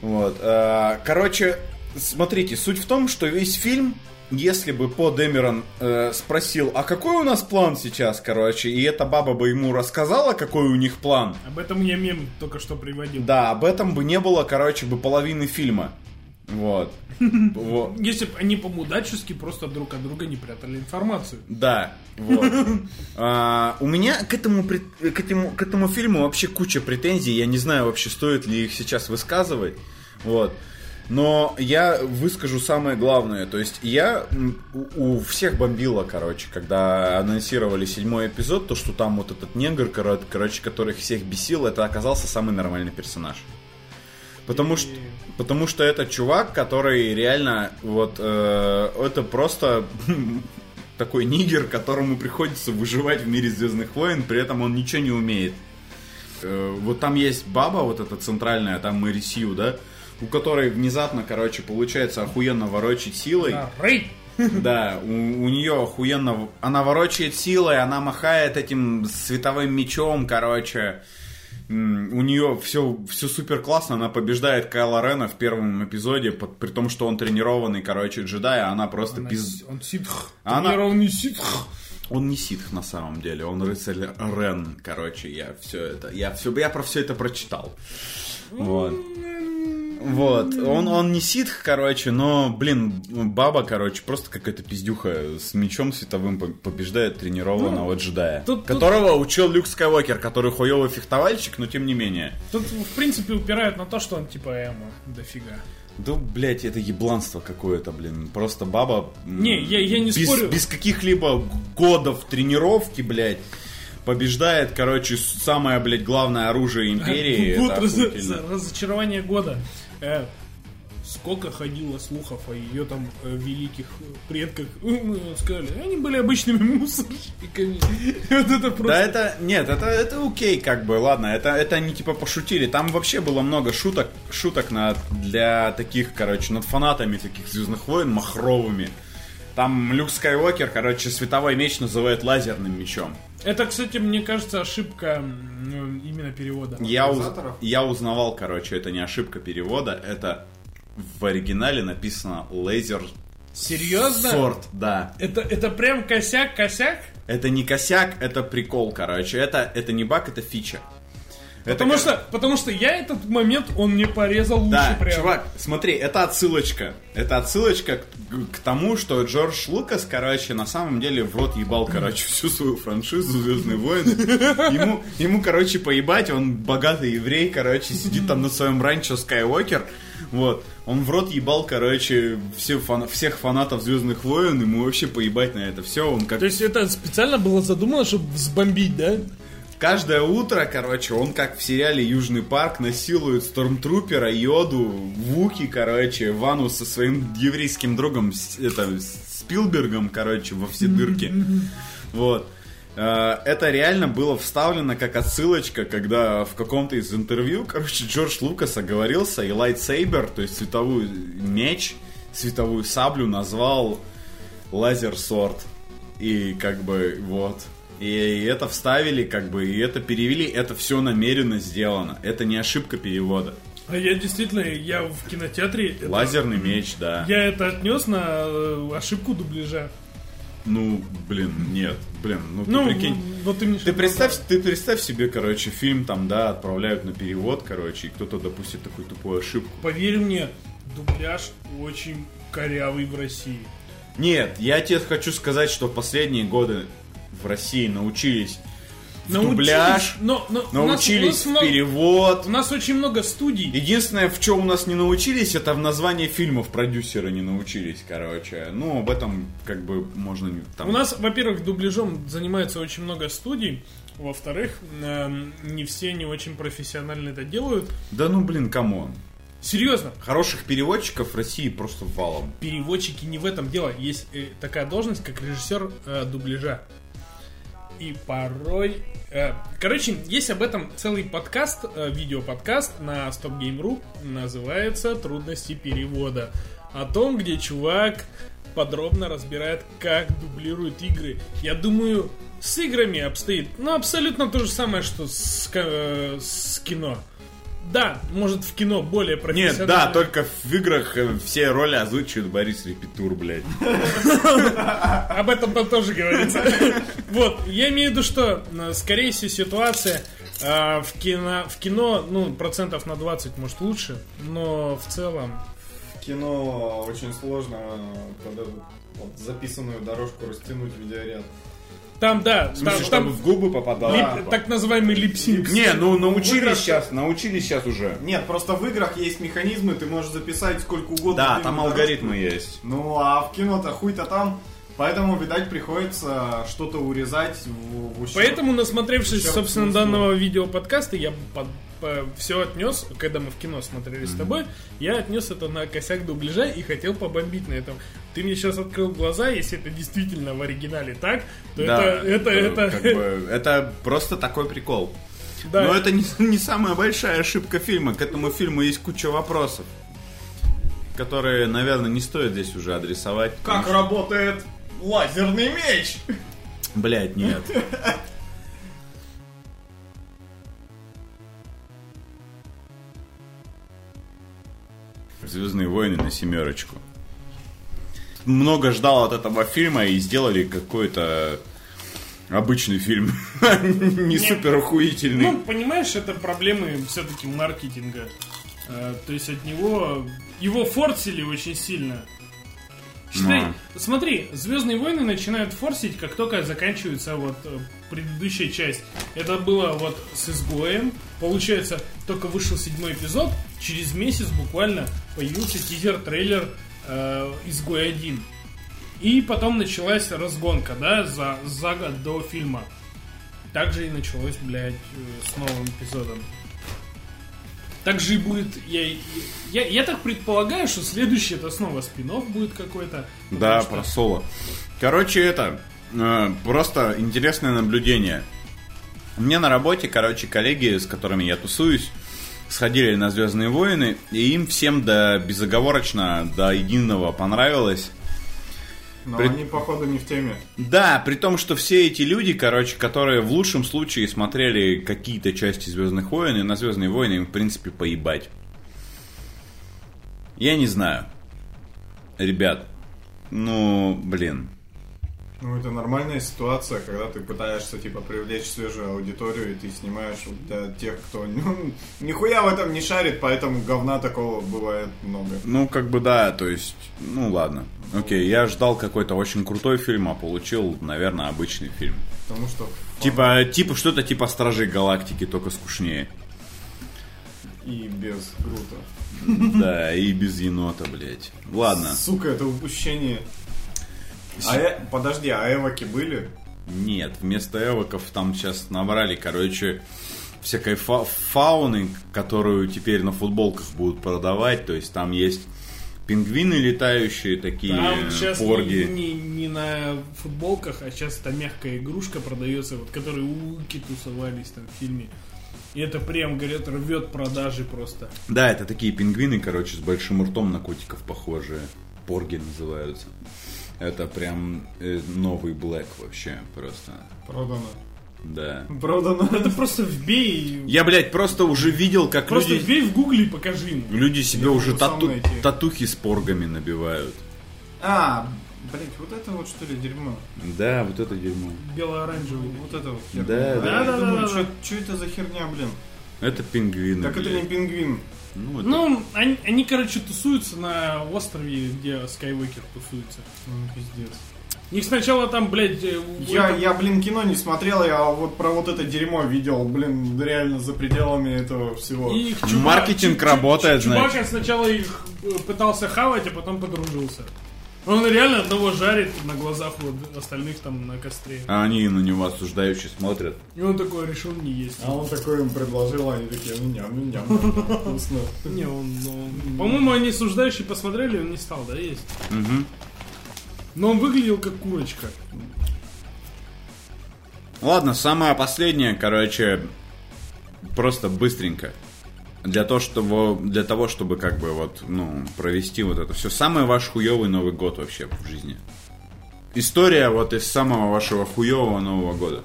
Вот. э, Короче, смотрите, суть в том, что весь фильм, если бы По Дэмерон э, спросил, а какой у нас план сейчас, короче, и эта баба бы ему рассказала, какой у них план, Об этом я мем только что приводил. да, об этом бы не было, короче, бы половины фильма. Вот. Вот. Если бы они по-мудачески просто друг от друга не прятали информацию. Да, вот. А, у меня к этому, к, этому, к этому фильму вообще куча претензий. Я не знаю вообще, стоит ли их сейчас высказывать. Вот. Но я выскажу самое главное. То есть я у, у всех бомбило, короче, когда анонсировали седьмой эпизод, то, что там вот этот негр, коро- короче, который их всех бесил, это оказался самый нормальный персонаж. Потому что, потому что это чувак, который реально вот э, это просто такой нигер, которому приходится выживать в мире Звездных войн, при этом он ничего не умеет. Э, вот там есть баба, вот эта центральная, там Мэри Сью, да, у которой внезапно, короче, получается охуенно ворочить силой. Да, у, у нее охуенно... Она ворочает силой, она махает этим световым мечом, короче. У нее все, все супер классно, она побеждает Кайла Рена в первом эпизоде, под- при том, что он тренированный, короче, джедай, а она просто Она пиз... Он ситх. Она- Тренированный ситх. Он не ситх на самом деле, он рыцарь Рен, короче, я все это, я все, я про все это прочитал. Вот. Вот, он, он не ситх, короче, но, блин, баба, короче, просто какая-то пиздюха с мечом световым по- побеждает тренированного джедая, Ну, тут- тут- которого учил Люк Скайуокер, который хуёвый фехтовальщик, но тем не менее. Тут, в принципе, упирают на то, что он типа эмо, дофига. Да, блядь, это ебланство какое-то, блин. Просто баба... Не, я- я не без, спорю. Без каких-либо годов тренировки, блядь, побеждает, короче, самое, блядь, главное оружие империи. Вот раз- разочарование года. Э, сколько ходило слухов о ее там э, великих предках. Сказали, они были обычными мусорщиками. Вот это Да просто... это, нет, это, это окей, как бы, ладно, это, это они типа пошутили. Там вообще было много шуток, шуток над, для таких, короче, над фанатами таких Звездных войн, махровыми. Там Люк Скайуокер, короче, световой меч называют лазерным мечом. Это, кстати, мне кажется, ошибка м, именно перевода. Я, уз- я узнавал, короче, это не ошибка перевода, это в оригинале написано лазер Серьезно? сорт, да. Это, это прям косяк-косяк? Это не косяк, это прикол, короче. Это, это не баг, это фича. Это Потому как- что, потому что я этот момент, он мне порезал лучше Да, прям. чувак, смотри, это отсылочка. Это отсылочка к, к тому, что Джордж Лукас, короче, на самом деле в рот ебал, короче, всю свою франшизу Звездные войны. Ему, ему, короче, поебать, он богатый еврей, короче, сидит там на своем ранчо Скайуокер. Вот. Он в рот ебал, короче, все фана- всех фанатов Звездных войн, ему вообще поебать на это все. Он как То есть это специально было задумано, чтобы взбомбить, да? Каждое утро, короче, он как в сериале Южный парк насилует Стормтрупера, Йоду, Вуки, короче, Вану со своим еврейским другом, это, Спилбергом, короче, во все дырки. Вот. Э, Это реально было вставлено как отсылочка, когда в каком-то из интервью, короче, Джордж Лукас оговорился и лайтсейбер, то есть световую меч, световую саблю назвал лазер сорт. И как бы вот. И это вставили, как бы, и это перевели, это все намеренно сделано. Это не ошибка перевода. А я действительно, я в кинотеатре... это- Лазерный меч, да. Я это отнес на э, ошибку дубляжа. Ну, блин, нет, блин, ну, Ну, ты прикинь. вот ты Ты представь, ты представь себе, короче, фильм там, да, отправляют на перевод, короче, и кто-то допустит такую тупую ошибку. Поверь мне, дубляж очень корявый в России. Нет, я тебе хочу сказать, что в последние годы в России научились в дубляж, но, но у нас- научились у нас в перевод. У нас очень много студий. Единственное, в чем у нас не научились, это в названии фильмов продюсеры не научились, короче. Ну, об этом как бы можно там... У нас, во-первых, дубляжом занимается очень много студий. Во-вторых, эм, не все не очень профессионально это делают. Да ну, блин, come on. Серьезно, Хороших переводчиков в России просто валом. переводчики не в этом дело. Есть э, такая должность, как режиссер э, дубляжа. И порой... э, короче, есть об этом целый подкаст, э, видеоподкаст на StopGame.ru, называется «Трудности перевода». О том, где чувак подробно разбирает, как дублируют игры. Я думаю, с играми обстоит, ну, абсолютно то же самое, что с, э, с кино. Да, может в кино более Нет, профессионально. да, только в играх э, все роли озвучивает Борис Репетур, блядь. Об этом там тоже говорится. Вот, я имею в виду, что, э, скорее всего, ситуация э, в кино, в кино, ну, процентов на 20, может, лучше, но в целом... В кино очень сложно под эту записанную дорожку растянуть видеоряд. Там, да, В смысле, там, чтобы там в губы попадало. лип- так называемый липсинг. Не, ну научились Выигрыш- сейчас, научились сейчас уже. Нет, просто в играх есть механизмы, ты можешь записать сколько угодно. Да, там дорожку. алгоритмы есть. Ну, а в кино-то хуй-то там. Поэтому, видать, приходится что-то урезать в, в ущерб. Поэтому, насмотревшись, Ущерб собственно, данного видеоподкаста, я все отнес, когда мы в кино смотрели с тобой, я отнес это на косяк дубляжа и хотел побомбить на этом. Ты мне сейчас открыл глаза, если это действительно в оригинале так, то Да, это, это, это, как бы, это просто такой прикол. да. Но это не, не самая большая ошибка фильма. К этому фильму есть куча вопросов, которые, наверное, не стоит здесь уже адресовать. Как работает лазерный меч? Блять, нет. Звездные войны на семерочку. Много ждал от этого фильма и сделали какой-то обычный фильм. Не супер охуительный. Ну, понимаешь, это проблемы все-таки маркетинга. Э, то есть от него... Его форсили очень сильно. Считай, смотри, Звездные войны начинают форсить, как только заканчивается вот э, предыдущая часть. Это было вот с изгоем. Получается, только вышел седьмой эпизод, через месяц буквально появился тизер-трейлер э, Изгой 1. И потом началась разгонка, да, за, за год до фильма. Также и началось, блядь, э, с новым эпизодом. Так же и будет, я, я, я так предполагаю, что следующий это снова спин будет какой-то. Да, Потому про соло. Короче, это э, просто интересное наблюдение. Меня на работе, короче, коллеги, с которыми я тусуюсь, сходили на Звездные войны, и им всем до безоговорочно, до единого понравилось. Но При- они, походу, не в теме. Да, при том, что все эти люди, короче, которые в лучшем случае смотрели какие-то части Звездных войн, и на Звездные войны им, в принципе, поебать. Я не знаю. Ребят, ну, блин. Ну, это нормальная ситуация, когда ты пытаешься, типа, привлечь свежую аудиторию, и ты снимаешь для тех, кто ну, нихуя в этом не шарит, поэтому говна такого бывает много. Ну, как бы да, то есть, ну ладно. Окей, я ждал какой-то очень крутой фильм, а получил, наверное, обычный фильм. Потому что... Типа, типа что-то типа Стражей Галактики, только скучнее. И без Грута. Да, и без енота, блядь. Ладно. Сука, это упущение. А э- подожди, а эвоки были? Нет, вместо эвоков там сейчас набрали, короче, всякой фа- фауны, которую теперь на футболках будут продавать. То есть там есть пингвины летающие, такие Там сейчас порги. не, не- не на футболках, а сейчас это мягкая игрушка продается, вот, которые Уки тусовались там в фильме. И это прям, говорят, рвет продажи просто. Да, это такие пингвины, короче, с большим ртом на котиков похожие. Порги называются. Это прям э, новый Блэк вообще просто. Продано. Да. Продано. Это просто вбей, Я, блядь, просто уже видел, как просто люди, вбей в гугле и покажи ему. люди себе Я уже тату- татухи с поргами набивают. А, блять, вот это вот что ли дерьмо? Да, вот это дерьмо. Бело-оранжевый. Вот это вот херня. Да, А да. я Да, да, думаю, да, что, да. это за херня, блин? Это пингвины. Так это блядь. не пингвин. Ну, это- Ну, они, они, короче, тусуются на острове, где Скайуокер тусуется. Ну, пиздец. Их сначала там, блядь, э, Я, этого- я, блин, кино не смотрел, я вот про вот это дерьмо видел, блин, реально за пределами этого всего. И их Маркетинг работает, Чубака значит. сначала их э, пытался хавать, а потом подружился. Он реально одного жарит на глазах вот остальных там на костре. А они на него осуждающие смотрят. И он такой решил не есть. А он такой им предложил, а они такие, ну ням, ну ням, ням, вкусно. Не, он, он- По-моему, они осуждающие посмотрели, он не стал, да, есть? Мгм. Но он выглядел как курочка. Ладно, самое последнее, короче, просто быстренько. Для того, чтобы, для того, чтобы как бы вот, ну, провести вот это все. Самый ваш хуёвый Новый год вообще в жизни. История вот из самого вашего хуёвого Нового года.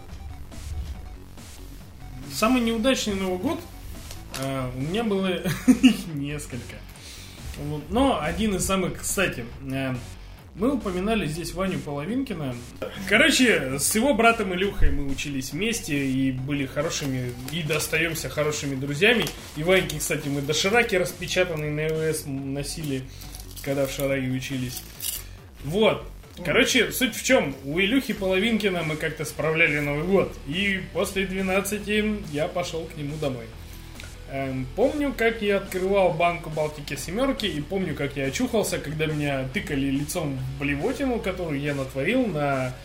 Самый неудачный Новый год э, у меня было несколько. Но один из самых, кстати, э, мы упоминали здесь Ваню Половинкина. Короче, с его братом Илюхой мы учились вместе и были хорошими, и достаемся хорошими друзьями. И Ваньки, кстати, мы дошираки распечатанные на ИВС носили, когда в Шараге учились. Вот. Короче, суть в чем? У Илюхи Половинкина мы как-то справляли Новый год. И после 12 я пошел к нему домой. Эм, помню, как я открывал банку Балтики семерки, и помню, как я очухался, когда меня тыкали лицом в блевотину, которую я натворил на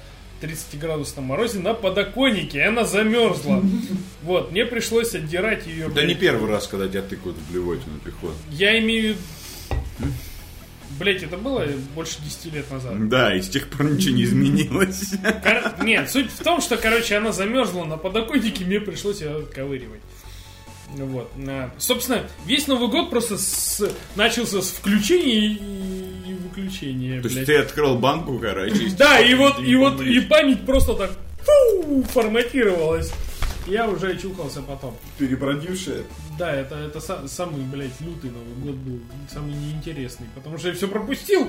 30-градусном морозе на подоконнике, и она замерзла. Вот, мне пришлось отдирать ее. Да не первый раз, когда тебя тыкают в блевотину пехот. Я имею... Блять, это было больше 10 лет назад. Да, и с тех пор ничего не изменилось. Кор- Нет, суть в том, что, короче, она замерзла на подоконнике, мне пришлось ее отковыривать. Вот. А, Собственно, весь Новый год просто с- начался с включения и, и выключения. То есть блядь. ты открыл банку, короче. Да, и вот, и вот, и память просто так фу, форматировалась. Я уже очухался потом. Перебродившая. Да, это, это са- самый, блядь, лютый Новый год был, самый неинтересный, потому что я все пропустил.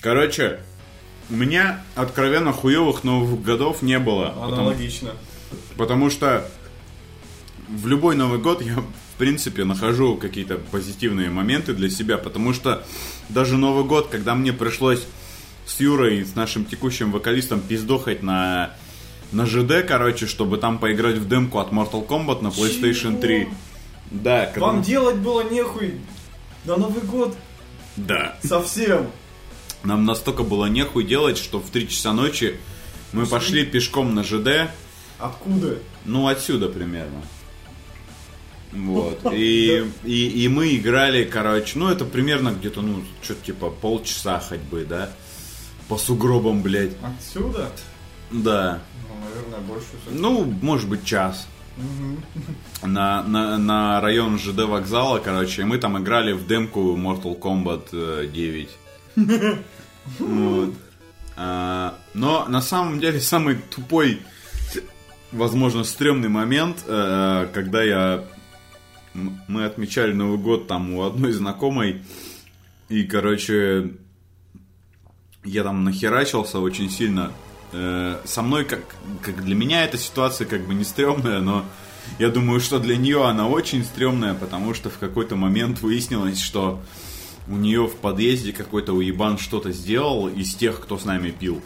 Короче, у меня откровенно хуевых новых годов не было. потому- Аналогично. Потому что в любой Новый год я в принципе, нахожу какие-то позитивные моменты для себя, потому что даже Новый год, когда мне пришлось с Юрой, с нашим текущим вокалистом, пиздохать на, на ЖД, короче, чтобы там поиграть в демку от Mortal Kombat на PlayStation 3. Да, когда- Вам делать было нехуй на Новый год да. совсем. Нам настолько было нехуй делать, что в 3 часа ночи мы пошли пешком на ЖД, Откуда? ну отсюда примерно. Вот. И, и, и мы играли, короче, ну это примерно где-то, ну, что-то типа полчаса ходьбы, да? По сугробам, блядь. Отсюда? Да. Ну, наверное, больше всё. Ну, может быть, час. На, на, на район ЖД вокзала, короче, и мы там играли в демку Mortal Kombat э, 9. Вот. А, Но на самом деле самый тупой, возможно, стрёмный момент, э, когда я... Мы отмечали Новый год там у одной знакомой, и, короче, я там нахерачился очень сильно. Э, со мной, как, как для меня эта ситуация как бы не стрёмная, но я думаю, что для нее она очень стрёмная, потому что в какой-то момент выяснилось, что у нее в подъезде какой-то уебан что-то сделал из тех, кто с нами пил.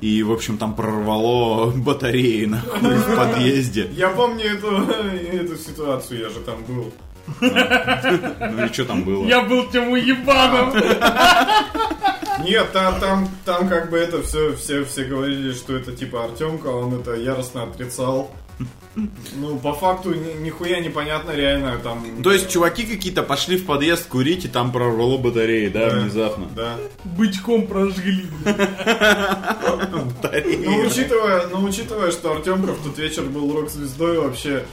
И, в общем, там прорвало батареи нахуй в подъезде. Я помню эту, эту ситуацию, я же там был. Ну и что там было? Я был тем уебаном. Нет, там, там, там как бы это все, все, все говорили, что это типа Артемка, он это яростно отрицал. Ну, по факту ни- нихуя непонятно реально там. То есть чуваки какие-то пошли в подъезд курить, и там прорвало батареи, да, Да. внезапно? Да. Бычком прожгли. Ну, учитывая, ну, учитывая, что Артемка в тот вечер был рок-звездой, вообще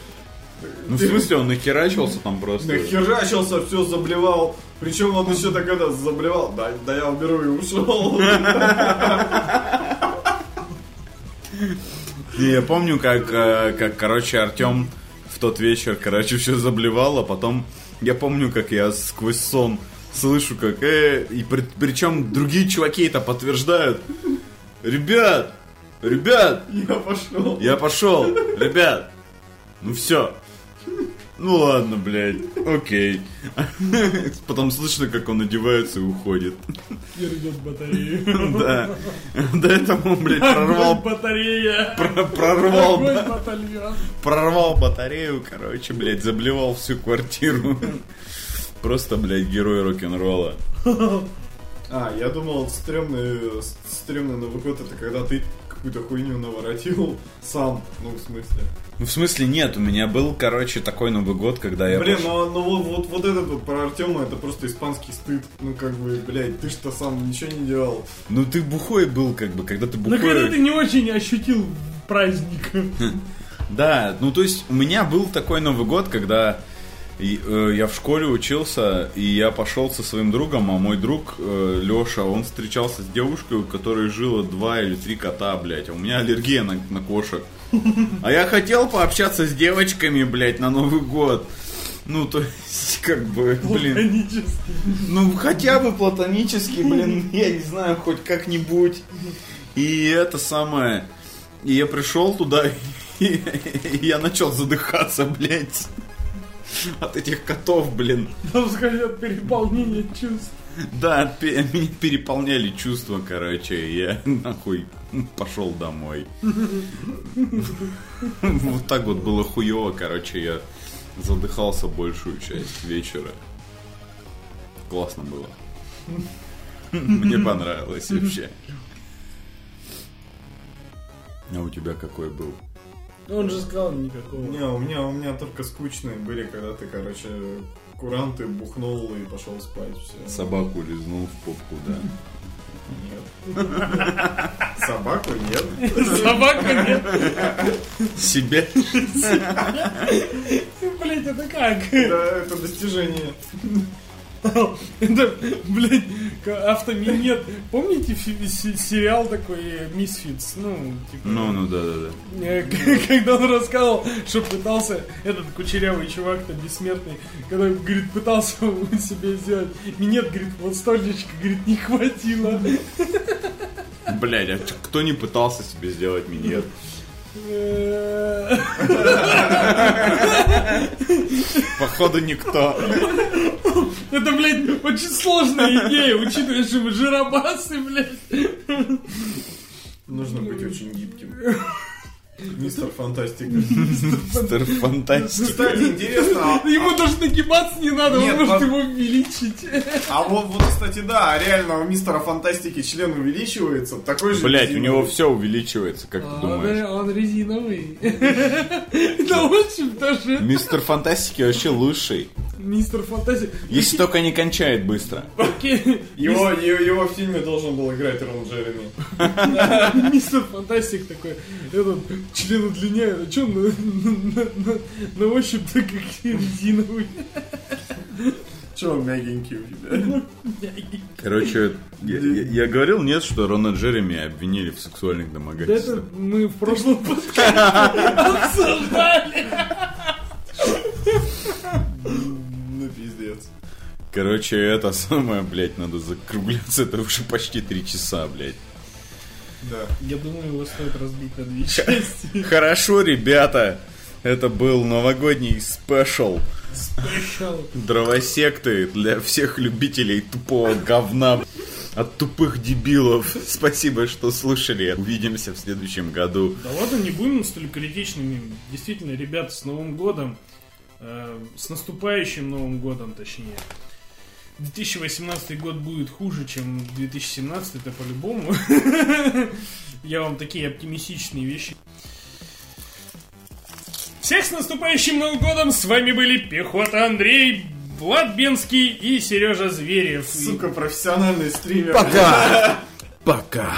Ну, в смысле, он нахерачился там просто? нахерачился, все заблевал. Причем он еще так это заблевал. Да, да я уберу и ушел. Не, я помню, как, э, как, короче, Артем в тот вечер, короче, все заблевал, а потом я помню, как я сквозь сон слышу, как э, и при- причем другие чуваки это подтверждают. Ребят, ребят, Я пошел. я пошел, ребят, ну все. Ну ладно, блядь, окей. Потом слышно, как он одевается и уходит. Киргот батарею. Да. До этого, блядь, прорвал, батарея. про- прорвал, прорвал батарею, короче, блядь, заблевал всю квартиру. Просто, блядь, герой рок-н-ролла. А, я думал, стрёмный, стрёмный Новый год это когда ты какую-то хуйню наворотил сам. Ну, в смысле. Ну, в смысле, нет, у меня был, короче, такой Новый год, когда я Блин, пошел- ну, ну вот, вот, вот этот вот про Артема это просто испанский стыд. Ну, как бы, блядь, ты что сам ничего не делал. Ну, ты бухой был, как бы, когда ты Ну, когда бухой... ты не очень ощутил праздник. Да, ну, то есть, у меня был такой Новый год, когда и, э, я в школе учился, и я пошел со своим другом, а мой друг э, Леша, он встречался с девушкой, у которой жило два или три кота, блядь, а у меня аллергия на, на кошек. А я хотел пообщаться с девочками, блядь, на Новый год. Ну, то есть, как бы, блин, Платонически. ну, хотя бы платонически, блин, я не знаю, хоть как-нибудь. И это самое... И я пришел туда, и, и я начал задыхаться, блядь. От этих котов, блин. Там сказать переполнение чувств. Да, меня переполняли чувства, короче, и я нахуй пошел домой. Вот так вот было хуево, короче, я задыхался большую часть вечера. Классно было. Мне понравилось вообще. А у тебя какой был? Он же сказал никакого. Не, у меня, у меня только скучные были, когда ты, короче, куранты бухнул и пошел спать. Все. Собаку лизнул в попку, да. Нет. Собаку нет. Собака нет. Себе? Блять, это как? Да, это достижение. Это, блядь, автоминет. Помните сериал такой э, Misfits? Ну, типа... Ну, ну да, да, да. э, Когда он рассказывал, что пытался этот кучерявый чувак, там бессмертный, когда, говорит, пытался себе сделать минет, говорит, вот столечко, говорит, не хватило. Блядь, а кто не пытался себе сделать минет? Походу никто. Это, блядь, очень сложная идея, учитывая, что мы жиробасы, блядь. Нужно быть очень гибким. Мистер Фантастика. Мистер Фантастик. Кстати, интересно, а- Ему даже нагибаться не надо, он может его увеличить. а вот, вот, кстати, да, реально у мистера Фантастики член увеличивается. Такой же Блять, у него все увеличивается, как ты думаешь? он резиновый. Да очень даже. Мистер Фантастики вообще лучший. Мистер Фантастик. Если только не кончает быстро. Окей. Его, его, его в фильме должен был играть Рон Джереми. Мистер Фантастик такой, этот член удлиняет, а чё на, на, на- на ощупь-то как резиновый? Че он мягенький у тебя? Короче, я, я- я говорил, нет, что Рона Джереми обвинили в сексуальных Да домогательствах. это мы в прошлом подкасте обсуждали. Ну, пиздец. Короче, это самое, блядь, надо закругляться. Это уже почти три часа, блядь. Да. Я думаю, его стоит разбить на две части. Хорошо, ребята. Это был новогодний спешл Спешл. дровосекты для всех любителей тупого говна от тупых дебилов. Спасибо, что слушали. Увидимся в следующем году. Да ладно, не будем столь критичными. Действительно, ребята, с Новым годом. э, с наступающим Новым годом, точнее. 2018 год будет хуже, чем 2017, это по-любому. Я вам такие оптимистичные вещи. Всех с наступающим Новым годом! С вами были Пехота Андрей, Влад Бенский и Сережа Зверев. Сука, профессиональный стример. Пока! Пока!